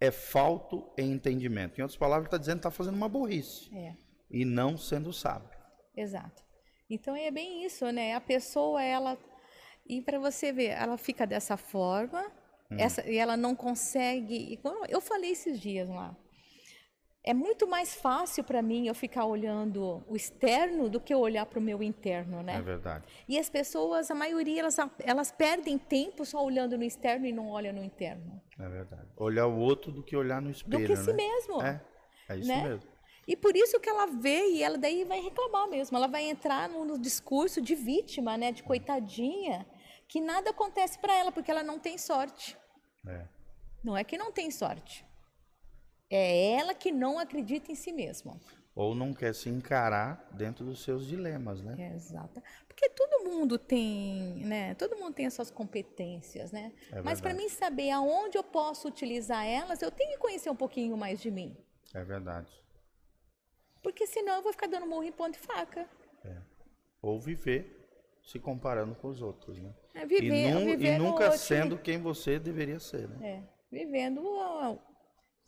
é falto em entendimento. Em outras palavras, está dizendo que está fazendo uma burrice é. e não sendo sábio. Exato. Então é bem isso, né? A pessoa, ela. E para você ver, ela fica dessa forma, Hum. Essa, e ela não consegue. Eu falei esses dias lá. É muito mais fácil para mim eu ficar olhando o externo do que eu olhar para o meu interno, né? É verdade. E as pessoas, a maioria, elas, elas perdem tempo só olhando no externo e não olham no interno. É verdade. Olhar o outro do que olhar no espelho. Do que né? si mesmo. É, é isso né? mesmo. E por isso que ela vê e ela daí vai reclamar mesmo. Ela vai entrar no, discurso de vítima, né? De coitadinha, que nada acontece para ela porque ela não tem sorte. É. Não é que não tem sorte. É ela que não acredita em si mesma. Ou não quer se encarar dentro dos seus dilemas, né? É, exato. Porque todo mundo tem, né? Todo mundo tem as suas competências, né? É Mas para mim saber aonde eu posso utilizar elas, eu tenho que conhecer um pouquinho mais de mim. É verdade. Porque senão eu vou ficar dando morro em ponto e faca. Ou viver se comparando com os outros, né? É viver, e, nu- e viver no nunca outro- sendo quem você deveria ser, né? É, vivendo,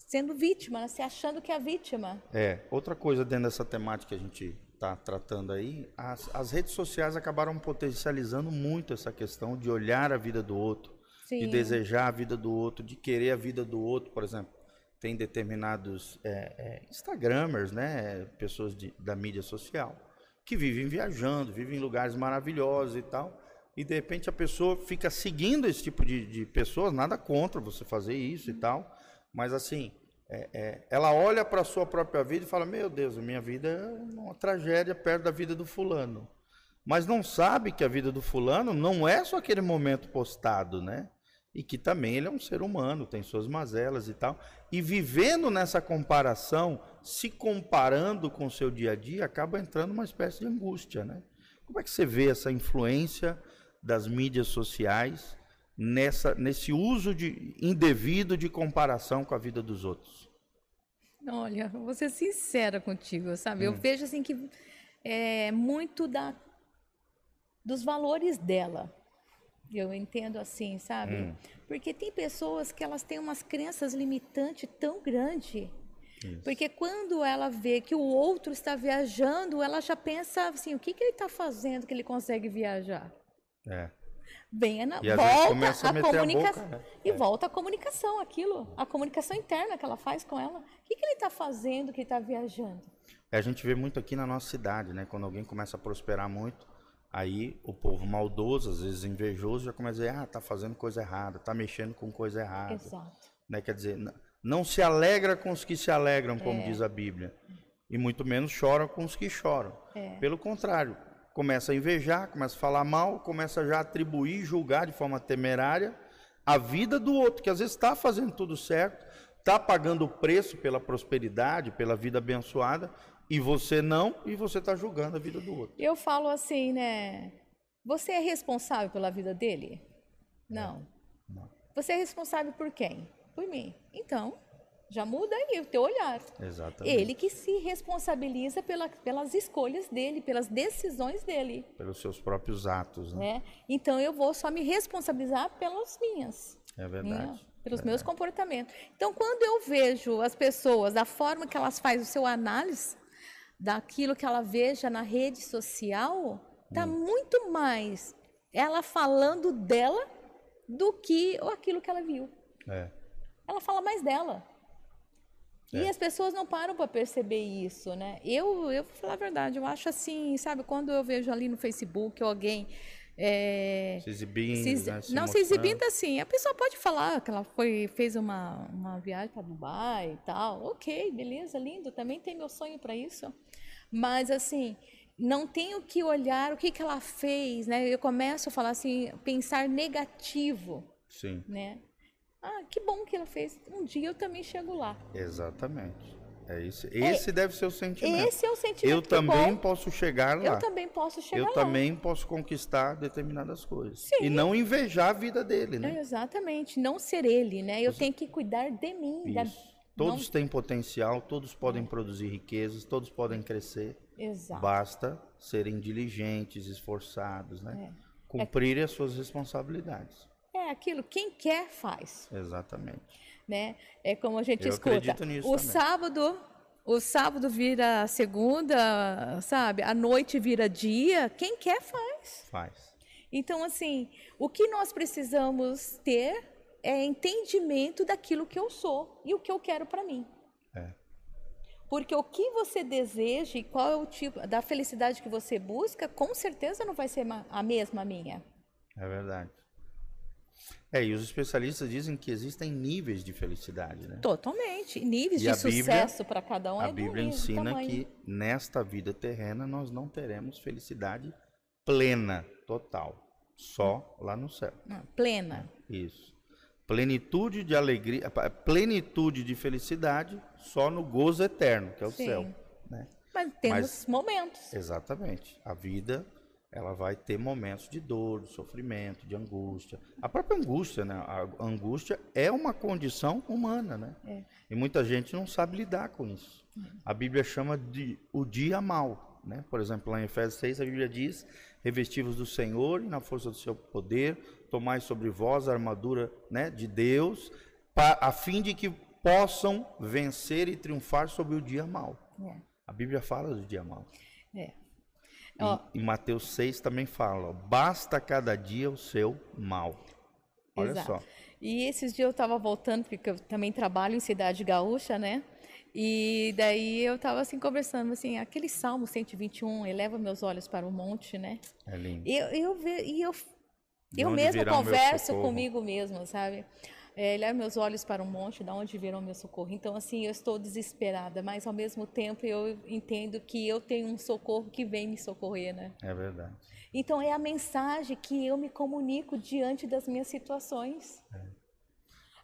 sendo vítima, né? se achando que é a vítima. É, outra coisa dentro dessa temática que a gente está tratando aí, as, as redes sociais acabaram potencializando muito essa questão de olhar a vida do outro, de Sim. desejar a vida do outro, de querer a vida do outro, por exemplo. Tem determinados é, é, Instagramers, né, pessoas de- da mídia social, que vivem viajando, vivem em lugares maravilhosos e tal, e de repente a pessoa fica seguindo esse tipo de, de pessoas, nada contra você fazer isso e tal, mas assim, é, é, ela olha para a sua própria vida e fala: Meu Deus, minha vida é uma tragédia perto da vida do fulano. Mas não sabe que a vida do fulano não é só aquele momento postado, né? E que também ele é um ser humano, tem suas mazelas e tal. E vivendo nessa comparação, se comparando com o seu dia a dia, acaba entrando uma espécie de angústia, né? Como é que você vê essa influência das mídias sociais nessa, nesse uso de, indevido de comparação com a vida dos outros? Olha, vou ser sincera contigo, sabe? Hum. Eu vejo assim que é muito da dos valores dela. Eu entendo assim, sabe? Hum. Porque tem pessoas que elas têm umas crenças limitantes tão grandes. Porque quando ela vê que o outro está viajando, ela já pensa assim, o que, que ele está fazendo que ele consegue viajar? É. Venha na, E volta a a, comunicação. boca, né? E É. volta a comunicação, aquilo, a comunicação interna que ela faz com ela. O que, que ele está fazendo que está viajando? É, A gente vê muito aqui na nossa cidade, né? Quando alguém começa a prosperar muito, aí o povo maldoso, às vezes invejoso, já começa a dizer, ah, tá fazendo coisa errada, tá mexendo com coisa errada. Exato. Né? Quer dizer, não se alegra com os que se alegram, É. como diz a Bíblia. E muito menos chora com os que choram. É. Pelo contrário, começa a invejar, começa a falar mal, começa já a atribuir, julgar de forma temerária a vida do outro, que às vezes está fazendo tudo certo, está pagando o preço pela prosperidade, pela vida abençoada, e você não, e você está julgando a vida do outro. Eu falo assim, né? Você é responsável pela vida dele? Não. Não. Você é responsável por quem? Por mim. Então, já muda aí o teu olhar. Exatamente. Ele que se responsabiliza pela, pelas escolhas dele, pelas decisões dele. Pelos seus próprios atos, né? Né? Então eu vou só me responsabilizar pelas minhas. É verdade. né? Pelos meus comportamentos. Então, quando eu vejo as pessoas, a forma que elas fazem o seu análise daquilo que ela veja na rede social, tá Hum. muito mais ela falando dela do que aquilo que ela viu. É. Ela fala mais dela. E É. as pessoas não param para perceber isso, né? Eu, eu vou falar a verdade, eu acho assim, sabe, quando eu vejo ali no Facebook alguém é, Se exibindo, se né? não, se mostrando. exibindo assim. A pessoa pode falar que ela foi, fez uma, uma viagem para Dubai e tal. Ok, beleza, lindo. Também tem meu sonho para isso. Mas, assim, não tenho que olhar o que, que ela fez, né? Eu começo a falar assim, pensar negativo, Sim, né? Ah, que bom que ela fez. Um dia eu também chego lá. exatamente. É isso. Esse deve ser o sentimento. Esse é o sentimento Eu também posso chegar lá. Eu também posso chegar Eu lá. também posso conquistar determinadas coisas. Sim. E não invejar a vida dele, É, né? exatamente. Não ser ele, né? Eu tenho que cuidar de mim. da-. Todos têm potencial, todos podem produzir riquezas, todos podem crescer. Exato. Basta serem diligentes, esforçados, né? É. Cumprirem as suas responsabilidades. É aquilo, quem quer faz, Exatamente. né? É como a gente Eu escuta. acredito nisso o também. sábado, o sábado vira segunda, sabe? A noite vira dia. Quem quer faz. Faz. Então, assim, o que nós precisamos ter é entendimento daquilo que eu sou e o que eu quero para mim. É. Porque o que você deseja e qual é o tipo da felicidade que você busca, com certeza não vai ser a mesma minha. É verdade. É, e os especialistas dizem que existem níveis de felicidade, né? Totalmente. Níveis e de sucesso para cada um. A é Bíblia ensina que nesta vida terrena nós não teremos felicidade plena, total. Só lá no céu. Não, plena. Isso. Plenitude de alegria, plenitude de felicidade só no gozo eterno, que é o Sim. céu. Né? Mas temos Mas, momentos. Exatamente. A vida ela vai ter momentos de dor, de sofrimento, de angústia. A própria angústia, né? A angústia é uma condição humana, né? É. E muita gente não sabe lidar com isso. A Bíblia chama de o dia mal, né? Por exemplo, lá em Efésios 6, a Bíblia diz: "Revestivos do Senhor e na força do seu poder, tomai sobre vós a armadura, né, de Deus, a fim de que possam vencer e triunfar sobre o dia mal." É. A Bíblia fala do dia mal. E, em Mateus 6 também fala: basta cada dia o seu mal. Olha Exato. só. E esses dias eu estava voltando, porque eu também trabalho em Cidade Gaúcha, né? E daí eu estava assim conversando, assim, aquele Salmo 121, eleva meus olhos para o monte, né? É lindo. Eu, eu, ve, e eu, eu mesma converso comigo mesma, sabe? É, olhar meus olhos para o monte, da onde virão meu socorro. Então, assim, eu estou desesperada, mas ao mesmo tempo eu entendo que eu tenho um socorro que vem me socorrer, né? É verdade. Então, é a mensagem que eu me comunico diante das minhas situações. É.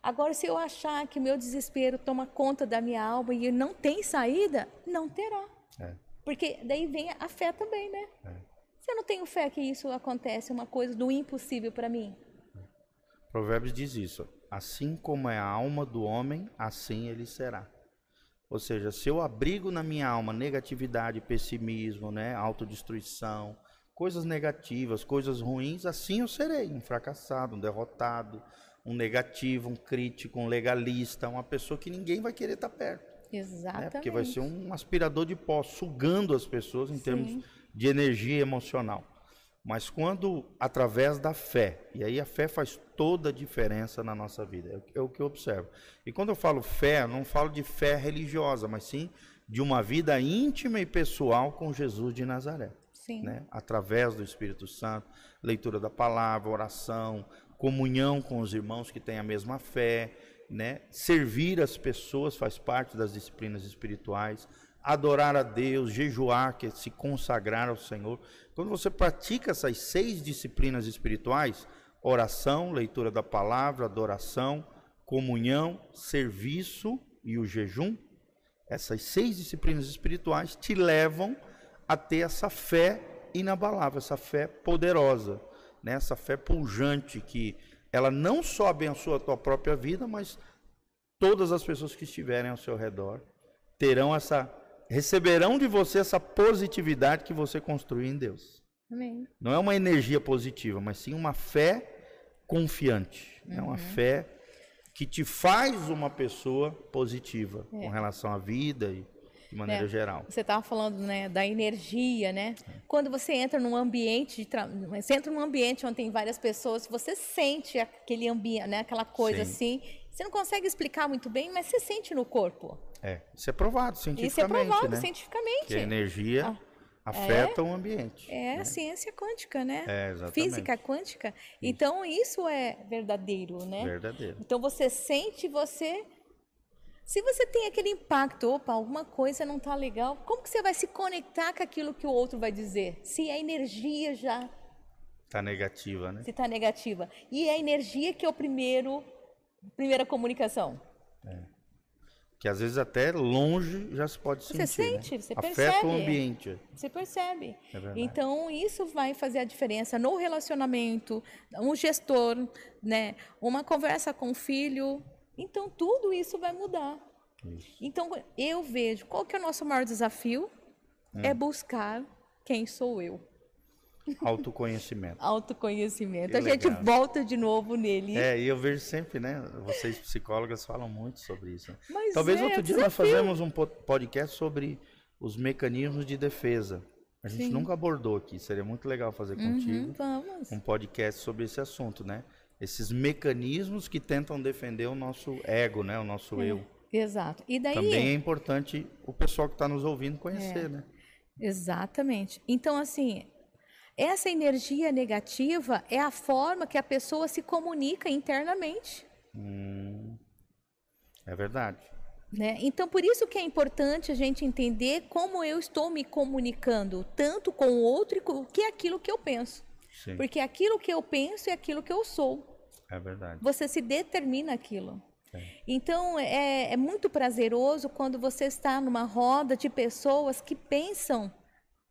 Agora, se eu achar que o meu desespero toma conta da minha alma e não tem saída, não terá. É. Porque daí vem a fé também, né? É. Se eu não tenho fé que isso acontece, uma coisa do impossível para mim. Provérbios diz isso. Assim como é a alma do homem, assim ele será. Ou seja, se eu abrigo na minha alma negatividade, pessimismo, né, autodestruição, coisas negativas, coisas ruins, assim eu serei um fracassado, um derrotado, um negativo, um crítico, um legalista, uma pessoa que ninguém vai querer estar perto. Exatamente. Né? Porque vai ser um aspirador de pó, sugando as pessoas em Sim. termos de energia emocional. Mas quando através da fé, e aí a fé faz toda a diferença na nossa vida, é, é o que eu observo. E quando eu falo fé, não falo de fé religiosa, mas sim de uma vida íntima e pessoal com Jesus de Nazaré. Sim. Né? Através do Espírito Santo, leitura da palavra, oração, comunhão com os irmãos que têm a mesma fé, né? Servir as pessoas faz parte das disciplinas espirituais adorar a Deus, jejuar, que é se consagrar ao Senhor. Quando você pratica essas seis disciplinas espirituais, oração, leitura da palavra, adoração, comunhão, serviço e o jejum, essas seis disciplinas espirituais te levam a ter essa fé inabalável, essa fé poderosa, né? essa fé pujante que ela não só abençoa a tua própria vida, mas todas as pessoas que estiverem ao seu redor terão essa receberão de você essa positividade que você construiu em Deus. Amém. Não é uma energia positiva, mas sim uma fé confiante. Uhum. É uma uhum. fé que te faz uma pessoa positiva é. com relação à vida e de maneira é. geral. Você estava falando né, da energia, né? É. Quando você entra num ambiente, de tra... você entra num ambiente onde tem várias pessoas, você sente aquele ambiente, né, aquela coisa Sim. assim. Você não consegue explicar muito bem, mas você sente no corpo. É, isso é provado cientificamente. Isso é provado né? cientificamente. Que a energia ah, afeta é, o ambiente. É né? a ciência quântica, né? É, exatamente. Física quântica. Isso. Então, isso é verdadeiro, né? Verdadeiro. Então, você sente, você... Se você tem aquele impacto, opa, alguma coisa não está legal, como que você vai se conectar com aquilo que o outro vai dizer? Se a energia já... Está negativa, né? Se está negativa. E é a energia que é o primeiro... Primeira comunicação. É que às vezes até longe já se pode sentir. Você né? sente, né? você Afeta percebe. Afeta o ambiente. Você percebe. É então, isso vai fazer a diferença no relacionamento, um gestor, né? uma conversa com o filho. Então, tudo isso vai mudar. Isso. Então, eu vejo, qual que é o nosso maior desafio? Hum. É buscar quem sou eu. Autoconhecimento. Autoconhecimento. Que a legal. gente volta de novo nele. É, e eu vejo sempre, né? Vocês psicólogas falam muito sobre isso. Né? Mas Talvez é, outro dia nós fazemos um podcast sobre os mecanismos de defesa. A gente Sim. nunca abordou aqui. Seria muito legal fazer uhum, contigo vamos. um podcast sobre esse assunto, né? esses mecanismos que tentam defender o nosso ego, né? O nosso é, eu. Exato. E daí também é importante o pessoal que está nos ouvindo conhecer, é, né? Exatamente. Então, assim, essa energia negativa é a forma que a pessoa se comunica internamente. Hum, é verdade. Né? Então, por isso que é importante a gente entender como eu estou me comunicando, tanto com o outro, que é aquilo que eu penso. Sim. Porque aquilo que eu penso é aquilo que eu sou. É verdade. Você se determina aquilo. É. Então, é, é muito prazeroso quando você está numa roda de pessoas que pensam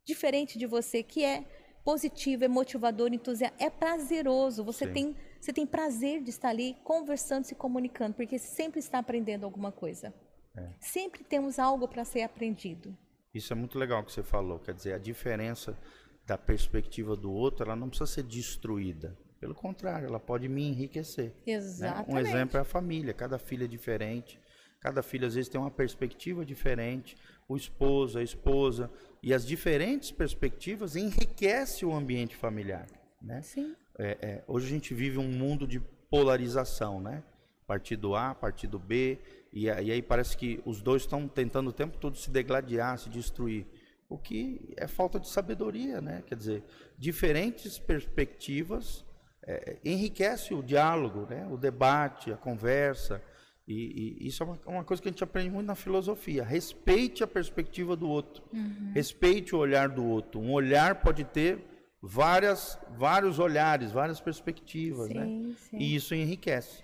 diferente de você, que é positivo, é motivador, entusiasta, é prazeroso. Você tem, você tem prazer de estar ali conversando, se comunicando, porque sempre está aprendendo alguma coisa. É. Sempre temos algo para ser aprendido. Isso é muito legal que você falou. Quer dizer, a diferença da perspectiva do outro, ela não precisa ser destruída. Pelo contrário, ela pode me enriquecer. Exatamente. Né? Um exemplo é a família. Cada filho é diferente. Cada filho às vezes tem uma perspectiva diferente. O esposo, a esposa e as diferentes perspectivas enriquecem o ambiente familiar, né? Sim. É, é, hoje a gente vive um mundo de polarização, né? Partido A, partido B, e, e aí parece que os dois estão tentando o tempo todo se degladiar, se destruir. O que é falta de sabedoria, né? Quer dizer, diferentes perspectivas é, enriquece o diálogo, né? o debate, a conversa. E, e isso é uma, uma, coisa que a gente aprende muito na filosofia. Respeite a perspectiva do outro. Uhum. Respeite o olhar do outro. Um olhar pode ter várias, vários olhares, várias perspectivas. Sim, né? Sim. E isso enriquece.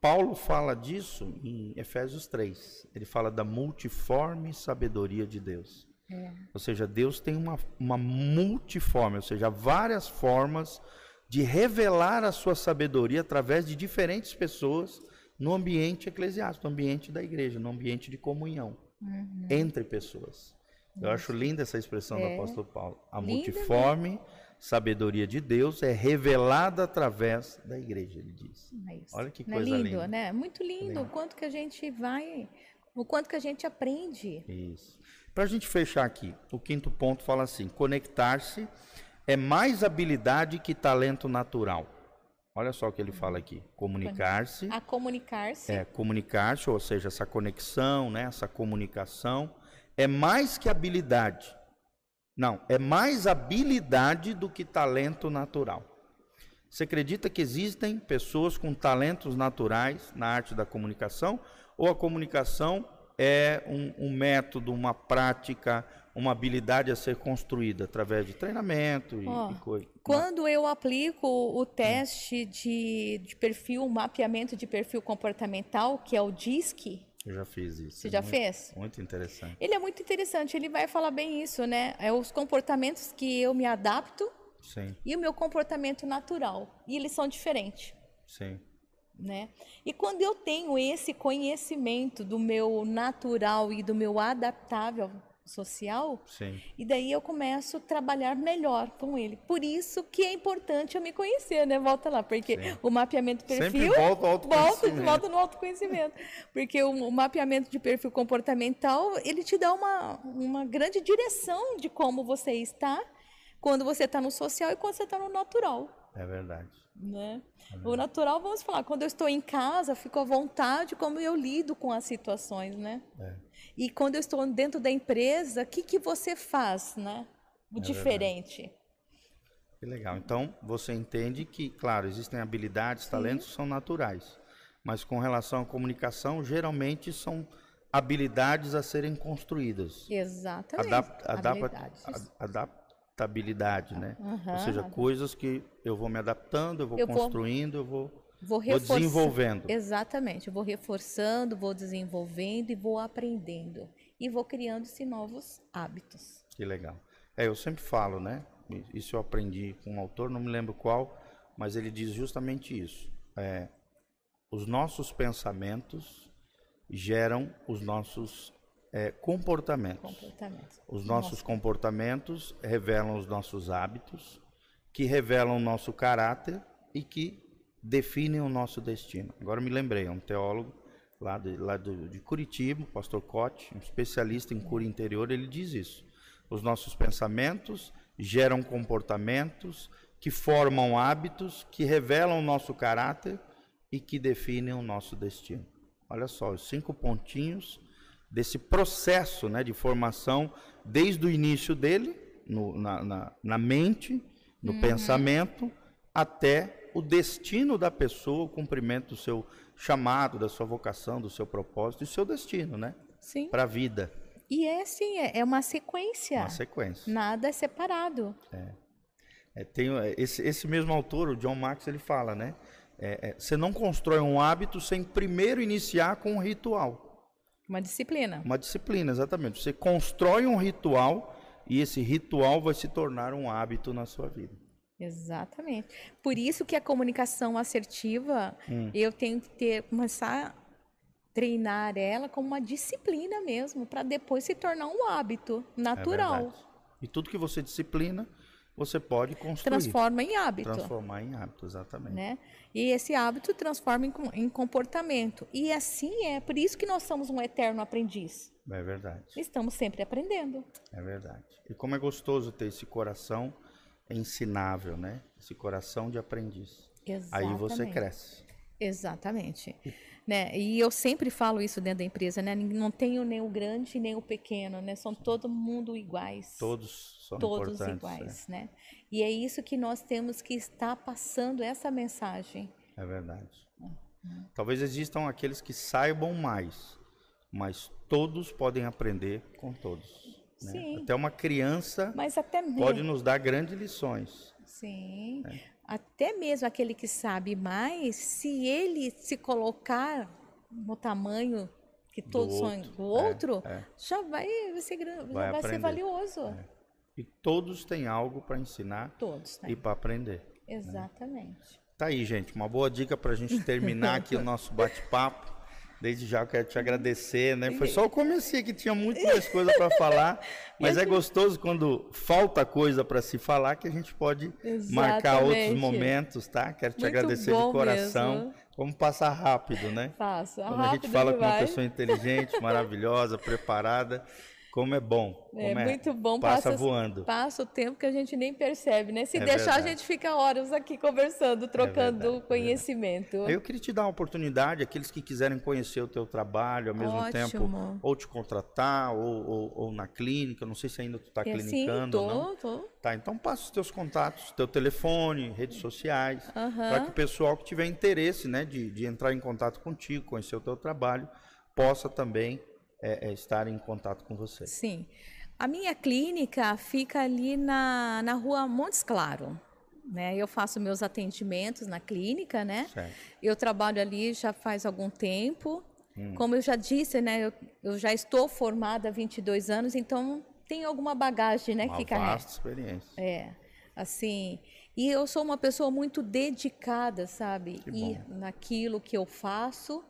Paulo fala disso em Efésios 3. Ele fala da multiforme sabedoria de Deus. É. Ou seja, Deus tem uma, uma multiforme, ou seja, várias formas de revelar a sua sabedoria através de diferentes pessoas no ambiente eclesiástico, no ambiente da igreja, no ambiente de comunhão uhum. entre pessoas. Eu acho linda essa expressão é. do apóstolo Paulo. A linda multiforme mesmo sabedoria de Deus é revelada através da igreja, ele diz. É Olha que coisa é lindo, linda. né? Muito lindo, lindo, o quanto que a gente vai, o quanto que a gente aprende. Isso. Para a gente fechar aqui, o quinto ponto fala assim: conectar-se é mais habilidade que talento natural. Olha só o que ele fala aqui: comunicar-se. A comunicar-se. É, comunicar-se, ou seja, essa conexão, né, essa comunicação, é mais que habilidade não, é mais habilidade do que talento natural. Você acredita que existem pessoas com talentos naturais na arte da comunicação? Ou a comunicação é um, um método, uma prática, uma habilidade a ser construída através de treinamento e, oh, e coisa? Quando eu aplico o teste de, de perfil, mapeamento de perfil comportamental, que é o DISC, eu já fiz isso. Você é já muito, fez? Muito interessante. Ele é muito interessante, ele vai falar bem isso, né? É os comportamentos que eu me adapto Sim. e o meu comportamento natural. E eles são diferentes. Sim. Né? E quando eu tenho esse conhecimento do meu natural e do meu adaptável, social. Sim. E daí eu começo a trabalhar melhor com ele. Por isso que é importante eu me conhecer, né? Volta lá, porque Sim. o mapeamento de perfil volta, ao volta, volta no autoconhecimento. porque o, o, mapeamento de perfil comportamental, ele te dá uma, uma grande direção de como você está quando você está no social e quando você está no natural. É verdade. Né? É verdade. O natural, vamos falar, quando eu estou em casa, fico à vontade como eu lido com as situações, né? É. E quando eu estou dentro da empresa, o que, que você faz, né? O é diferente. Verdade. Que legal. Então, você entende que, claro, existem habilidades, talentos que são naturais. Mas com relação à comunicação, geralmente são habilidades a serem construídas. Exatamente. Adap adaptabilidade, né? Uhum. Ou seja, coisas que eu vou me adaptando, eu vou eu construindo, vou... eu vou Vou, vou desenvolvendo. Exatamente. Eu vou reforçando, vou desenvolvendo e vou aprendendo. E vou criando-se novos hábitos. Que legal. É, eu sempre falo, né? Isso eu aprendi com um autor, não me lembro qual, mas ele diz justamente isso. É, os nossos pensamentos geram os nossos é, comportamentos. comportamentos. Os nossos Nossa. comportamentos revelam os nossos hábitos, que revelam o nosso caráter e que definem o nosso destino. Agora me lembrei, é um teólogo lá, de, lá do, de Curitiba, pastor Cote, um especialista em cura interior, ele diz isso. Os nossos pensamentos geram comportamentos que formam hábitos, que revelam o nosso caráter e que definem o nosso destino. Olha só, os cinco pontinhos desse processo né, de formação, desde o início dele, no, na, na, na, mente, no uhum. pensamento, até o destino da pessoa, o cumprimento do seu chamado, da sua vocação, do seu propósito e do seu destino, né? Sim. Para a vida. E é assim, é, é uma sequência. Uma sequência. Nada é separado. É. é tem, esse, esse mesmo autor, o John Max, ele fala, né? É, é, você não constrói um hábito sem primeiro iniciar com um ritual. Uma disciplina. Uma disciplina, exatamente. Você constrói um ritual e esse ritual vai se tornar um hábito na sua vida. Exatamente. Por isso que a comunicação assertiva, hum. eu tenho que ter, começar a treinar ela como uma disciplina mesmo, para depois se tornar um hábito natural. É e tudo que você disciplina, você pode construir. Transforma em hábito. Transformar em hábito, exatamente. Né? E esse hábito transforma em, em comportamento. E assim é, por isso que nós somos um eterno aprendiz. É verdade. Estamos sempre aprendendo. É verdade. E como é gostoso ter esse coração ensinável, né? Esse coração de aprendiz. Exatamente. Aí você cresce. Exatamente. Né? E eu sempre falo isso dentro da empresa, né? Não tenho nem o grande nem o pequeno, né? São todo mundo iguais. Todos são Todos iguais, é. né? E é isso que nós temos que estar passando essa mensagem. É verdade. Uhum. Talvez existam aqueles que saibam mais, mas todos podem aprender com todos. Né? Sim. Até uma criança Mas até pode nos dar grandes lições. Sim. Né? Até mesmo aquele que sabe mais, se ele se colocar no tamanho que todos são do outro, é, é. já vai, ser, vai, vai ser valioso. É. E todos têm algo para ensinar todos e para aprender. Né? Exatamente. Né? Tá aí, gente, uma boa dica para a gente terminar aqui o nosso bate-papo. Desde já eu quero te agradecer, né? Foi só o começo que tinha muito mais coisa para falar, mas é gostoso quando falta coisa para se falar que a gente pode Exatamente. marcar outros momentos, tá? Quero te muito agradecer de coração. Mesmo. Vamos passar rápido, né? Faço. Quando a gente fala com uma pessoa inteligente, maravilhosa, preparada, como é bom. É como é muito bom. Passa, passa, voando. Passa o tempo que a gente nem percebe, né? Se é deixar, verdade. a gente fica horas aqui conversando, trocando é conhecimento. Eu queria te dar uma oportunidade, aqueles que quiserem conhecer o teu trabalho ao mesmo Ótimo. tempo, ou te contratar, ou, ou, ou, na clínica, não sei se ainda tu está é, clinicando sim, tô, ou não. Tô. Tá, então passa os teus contatos, teu telefone, redes sociais, uhum. para que o pessoal que tiver interesse, né, de, de entrar em contato contigo, conhecer o teu trabalho, possa também é, é estar em contato com você. Sim. A minha clínica fica ali na, na rua Montes Claro. Né? Eu faço meus atendimentos na clínica, né? Certo. Eu trabalho ali já faz algum tempo. Hum. Como eu já disse, né? Eu, eu, já estou formada há 22 anos, então tenho alguma bagagem, né? Uma que vasta experiência. É, assim... E eu sou uma pessoa muito dedicada, sabe? E naquilo que eu faço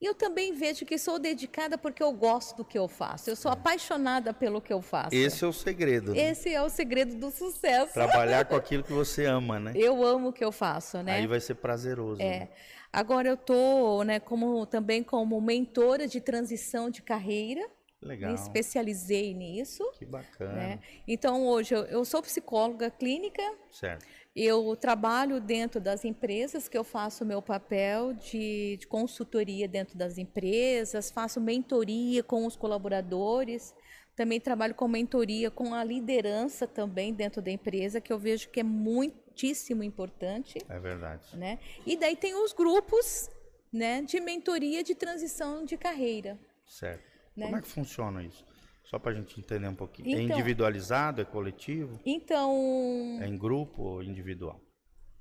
e eu também vejo que sou dedicada porque eu gosto do que eu faço. Eu sou apaixonada pelo que eu faço. Esse é o segredo. Né? Esse é o segredo do sucesso. Trabalhar com aquilo que você ama, né? Eu amo o que eu faço, né? Aí vai ser prazeroso. É. Né? Agora eu tô, né, como também como mentora de transição de carreira. Legal. Me especializei nisso. Que bacana. Né? Então hoje eu, eu sou psicóloga clínica. Certo. Eu trabalho dentro das empresas, que eu faço o meu papel de, de, consultoria dentro das empresas, faço mentoria com os colaboradores, também trabalho com mentoria com a liderança também dentro da empresa, que eu vejo que é muitíssimo importante. É verdade. Né? E daí tem os grupos né, de mentoria de transição de carreira. Certo. Né? Como é que funciona isso? Só para a gente entender um pouquinho. É então, é individualizado, é coletivo? Então. É em grupo ou individual?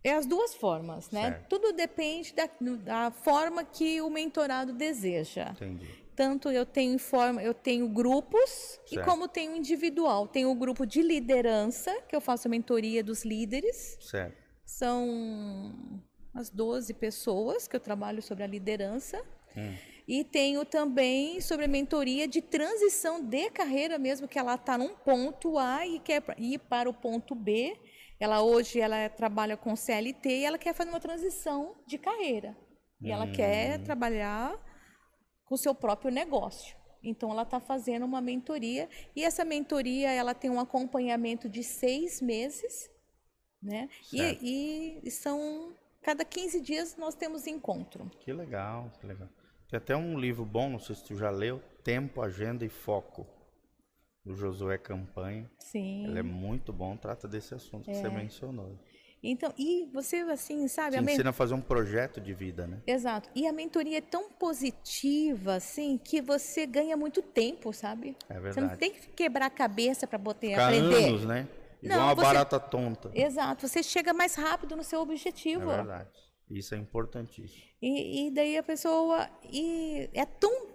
É as duas formas, né? Certo. Tudo depende da, da, forma que o mentorado deseja. Entendi. Tanto eu tenho forma, eu tenho grupos certo. e como tenho individual. Tenho o grupo de liderança, que eu faço a mentoria dos líderes. Certo. São as 12 pessoas que eu trabalho sobre a liderança. Hum. E tenho também sobre a mentoria de transição de carreira mesmo, que ela está num ponto A e quer ir para o ponto B. Ela hoje ela trabalha com CLT e ela quer fazer uma transição de carreira. E ela quer hum. trabalhar com o seu próprio negócio. Então ela está fazendo uma mentoria e essa mentoria ela tem um acompanhamento de seis meses né? E, e, são cada 15 dias nós temos encontro. Que legal, que legal. Tem até um livro bom, não sei se tu já leu, Tempo, Agenda e Foco, do Josué Campanha. Sim. Ele é muito bom, trata desse assunto é. que você mencionou. Então, e você assim, sabe, Te ensina a fazer um projeto de vida, né? Exato. E a mentoria é tão positiva assim que você ganha muito tempo, sabe? É verdade. Você não tem que quebrar a cabeça para botar Ficar aprender. anos, né? Igual não, uma você... barata tonta. Exato. Você chega mais rápido no seu objetivo. É verdade. Isso é importantíssimo. E, e daí a pessoa e é tão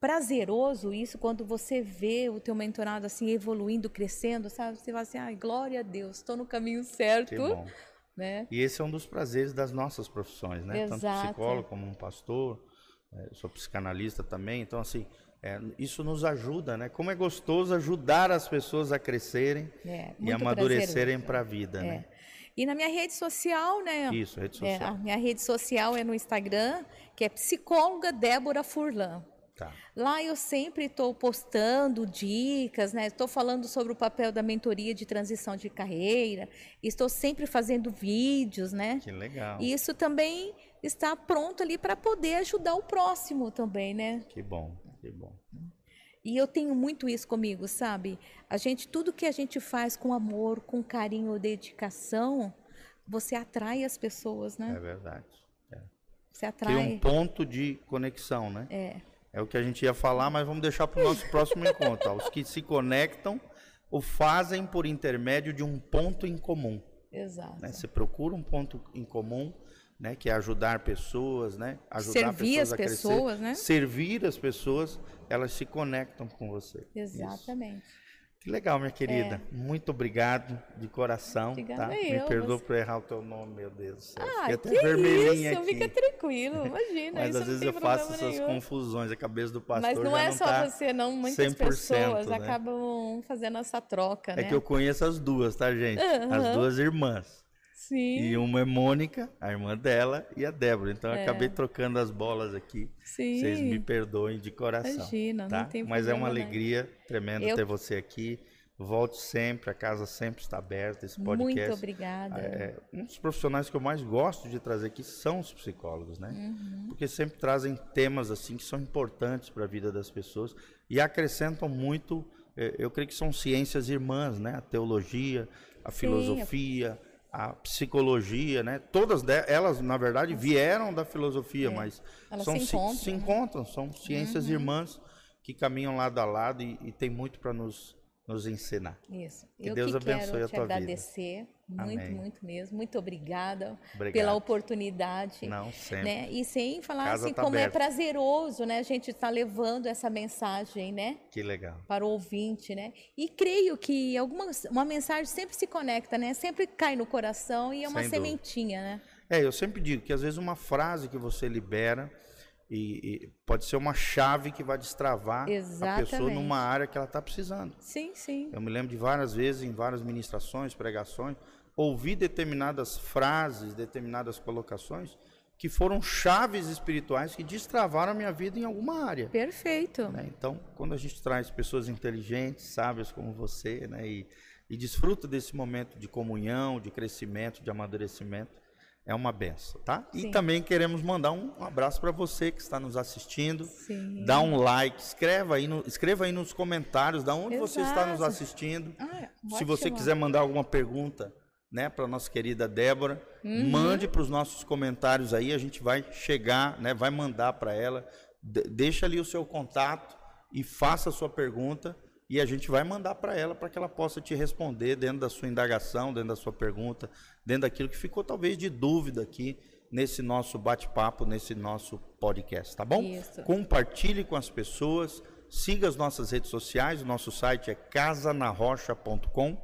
prazeroso isso quando você vê o teu mentorado assim evoluindo, crescendo, sabe? Você vai assim, ai, glória a Deus, estou no caminho certo. Que bom. Né? E esse é um dos prazeres das nossas profissões, né? Exato. Tanto psicólogo como um pastor, é, sou psicanalista também, então assim, é, isso nos ajuda, né? Como é gostoso ajudar as pessoas a crescerem é, e amadurecerem para a vida, né? É. E na minha rede social, né? Isso, rede é, social. a minha rede social é no Instagram, que é psicóloga Débora Furlan. Tá. Lá eu sempre estou postando dicas, né? Estou falando sobre o papel da mentoria de transição de carreira. Estou sempre fazendo vídeos, né? Que legal. E isso também está pronto ali para poder ajudar o próximo também, né? Que bom, que bom. E eu tenho muito isso comigo, sabe? A gente, tudo que a gente faz com amor, com carinho, dedicação, você atrai as pessoas, né? É verdade. É. Você atrai. Tem um ponto de conexão, né? É. É o que a gente ia falar, mas vamos deixar para o nosso próximo encontro. Os que se conectam o fazem por intermédio de um ponto em comum. Exato. Né? Você procura um ponto em comum, né? que é ajudar pessoas, né? ajudar Servir pessoas as pessoas, crescer, né? Servir as pessoas, elas se conectam com você. Exatamente. Isso. Que legal, minha querida. É. Muito obrigado de coração. Obrigada tá? eu, Me perdoa você... por errar o teu nome, meu Deus do céu. Ah, até vermelhinha isso, aqui. Fica tranquilo, imagina. Mas às vezes eu faço essas nenhum. confusões, a cabeça do pastor Mas não é não só tá você, não. Muitas pessoas né? acabam fazendo essa troca, é né? É que eu conheço as duas, tá, gente? Uhum. As duas irmãs. Sim. E uma é Mônica, a irmã dela, e a Débora. Então eu é. acabei trocando as bolas aqui. Sim. Vocês me perdoem de coração. Imagina, tá? não tem Mas é uma né? alegria tremenda eu... ter você aqui. Volte sempre, a casa sempre está aberta. Esse podcast. Muito obrigada. É, um dos profissionais que eu mais gosto de trazer aqui são os psicólogos, né? Uhum. Porque sempre trazem temas assim que são importantes para a vida das pessoas e acrescentam muito. É, eu creio que são ciências irmãs, né? A teologia, a Sim, filosofia, a psicologia, né? Todas elas, na verdade, vieram da filosofia, é. mas elas são, se, encontram, se, se né? encontram, são ciências uhum. irmãs que caminham lado a lado e, e tem muito para nos nos ensinar. Isso. Que eu Deus que abençoe quero a te tua agradecer vida. muito, Amém. muito mesmo. Muito obrigada Obrigado. pela oportunidade. Não, sempre. Né? E sem falar Casa assim tá como aberta. é prazeroso, né? A gente estar tá levando essa mensagem, né? Que legal. Para o ouvinte, né? E creio que alguma uma mensagem sempre se conecta, né? Sempre cai no coração e é uma Sem sementinha, dúvida. né? É, eu sempre digo que às vezes uma frase que você libera e, e, pode ser uma chave que vai destravar Exatamente. a pessoa numa área que ela está precisando. Sim, sim. Eu me lembro de várias vezes, em várias ministrações, pregações, ouvir determinadas frases, determinadas colocações que foram chaves espirituais que destravaram a minha vida em alguma área. Perfeito. Né? Então, quando a gente traz pessoas inteligentes, sábias como você, né? e, e desfruta desse momento de comunhão, de crescimento, de amadurecimento, é uma benção, tá? Sim. E também queremos mandar um abraço para você que está nos assistindo. Sim. Dá um like, escreva aí, no, escreva aí nos comentários da onde Exato. você está nos assistindo. Ah, Se você quiser mandar alguma pergunta, né, para nossa querida Débora, Uhum. mande para os nossos comentários aí, a gente vai chegar, né, vai mandar para ela. De- deixa ali o seu contato e faça a sua pergunta e a gente vai mandar para ela para que ela possa te responder dentro da sua indagação, dentro da sua pergunta, dentro daquilo que ficou talvez de dúvida aqui nesse nosso bate-papo, nesse nosso podcast, tá bom? Isso. Compartilhe com as pessoas, siga as nossas redes sociais, o nosso site é casanarrocha.com.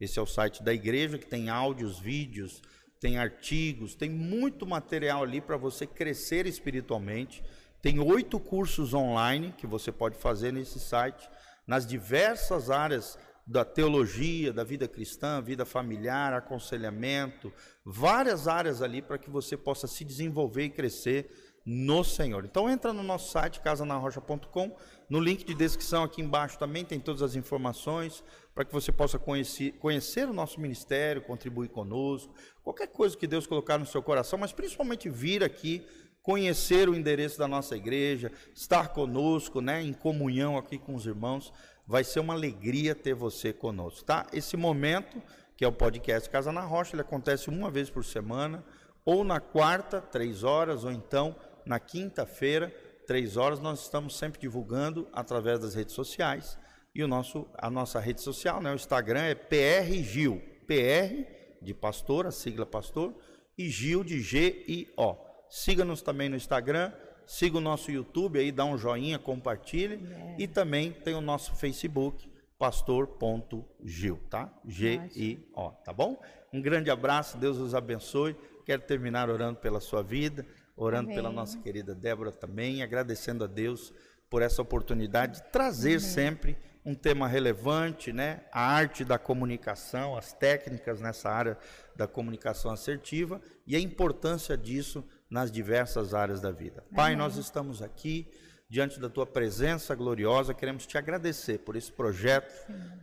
Esse é o site da igreja que tem áudios, vídeos, tem artigos, tem muito material ali para você crescer espiritualmente. Tem oito cursos online que você pode fazer nesse site, nas diversas áreas da teologia, da vida cristã, vida familiar, aconselhamento, várias áreas ali para que você possa se desenvolver e crescer no Senhor. Então entra no nosso site casanarrocha.com, no link de descrição aqui embaixo também tem todas as informações para que você possa conhecer, conhecer o nosso ministério, contribuir conosco, qualquer coisa que Deus colocar no seu coração, mas principalmente vir aqui conhecer o endereço da nossa igreja, estar conosco, né, em comunhão aqui com os irmãos. Vai ser uma alegria ter você conosco, tá? Esse momento, que é o podcast Casa na Rocha, ele acontece uma vez por semana, ou na quarta, três horas, ou então na quinta-feira, três horas. Nós estamos sempre divulgando através das redes sociais. E o nosso, a nossa rede social, né, o Instagram é PRGil, PR de pastor, a sigla pastor, e Gil de G-I-O. Siga-nos também no Instagram, siga o nosso YouTube aí, dá um joinha, compartilhe. Yeah. E também tem o nosso Facebook, pastor.gil, tá? G-I-O, tá bom? Um grande abraço, Deus os abençoe. Quero terminar orando pela sua vida, orando Amém. pela nossa querida Débora também, agradecendo a Deus por essa oportunidade de trazer Amém. sempre um tema relevante, né? A arte da comunicação, as técnicas nessa área da comunicação assertiva e a importância disso nas diversas áreas da vida. Pai, nós estamos aqui diante da tua presença gloriosa, queremos te agradecer por esse projeto.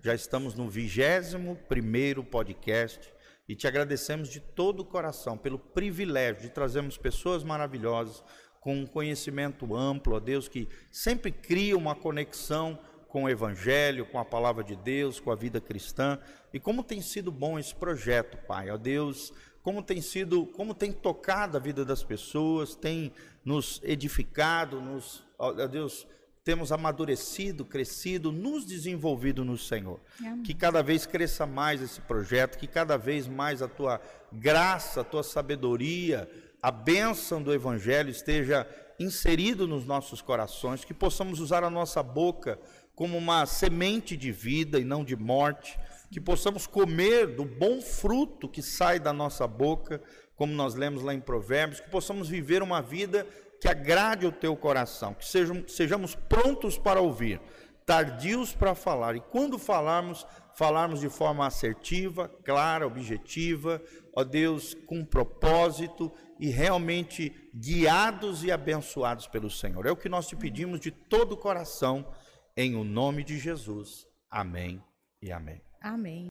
Já estamos no 21 primeiro podcast e te agradecemos de todo o coração pelo privilégio de trazermos pessoas maravilhosas com um conhecimento amplo, ó Deus, que sempre cria uma conexão com o Evangelho, com a palavra de Deus, com a vida cristã. E como tem sido bom esse projeto, Pai, ó Deus, como tem sido, como tem tocado a vida das pessoas, tem nos edificado, nos, ó Deus, temos amadurecido, crescido, nos desenvolvido no Senhor. Amém. Que cada vez cresça mais esse projeto, que cada vez mais a tua graça, a tua sabedoria, a bênção do Evangelho esteja inserido nos nossos corações, que possamos usar a nossa boca como uma semente de vida e não de morte, que possamos comer do bom fruto que sai da nossa boca, como nós lemos lá em Provérbios, que possamos viver uma vida que agrade o teu coração, que sejam, sejamos prontos para ouvir, tardios para falar, e quando falarmos, falarmos de forma assertiva, clara, objetiva, ó Deus, com propósito e realmente guiados e abençoados pelo Senhor. É o que nós te pedimos de todo o coração em o nome de Jesus. Amém e amém. Amém.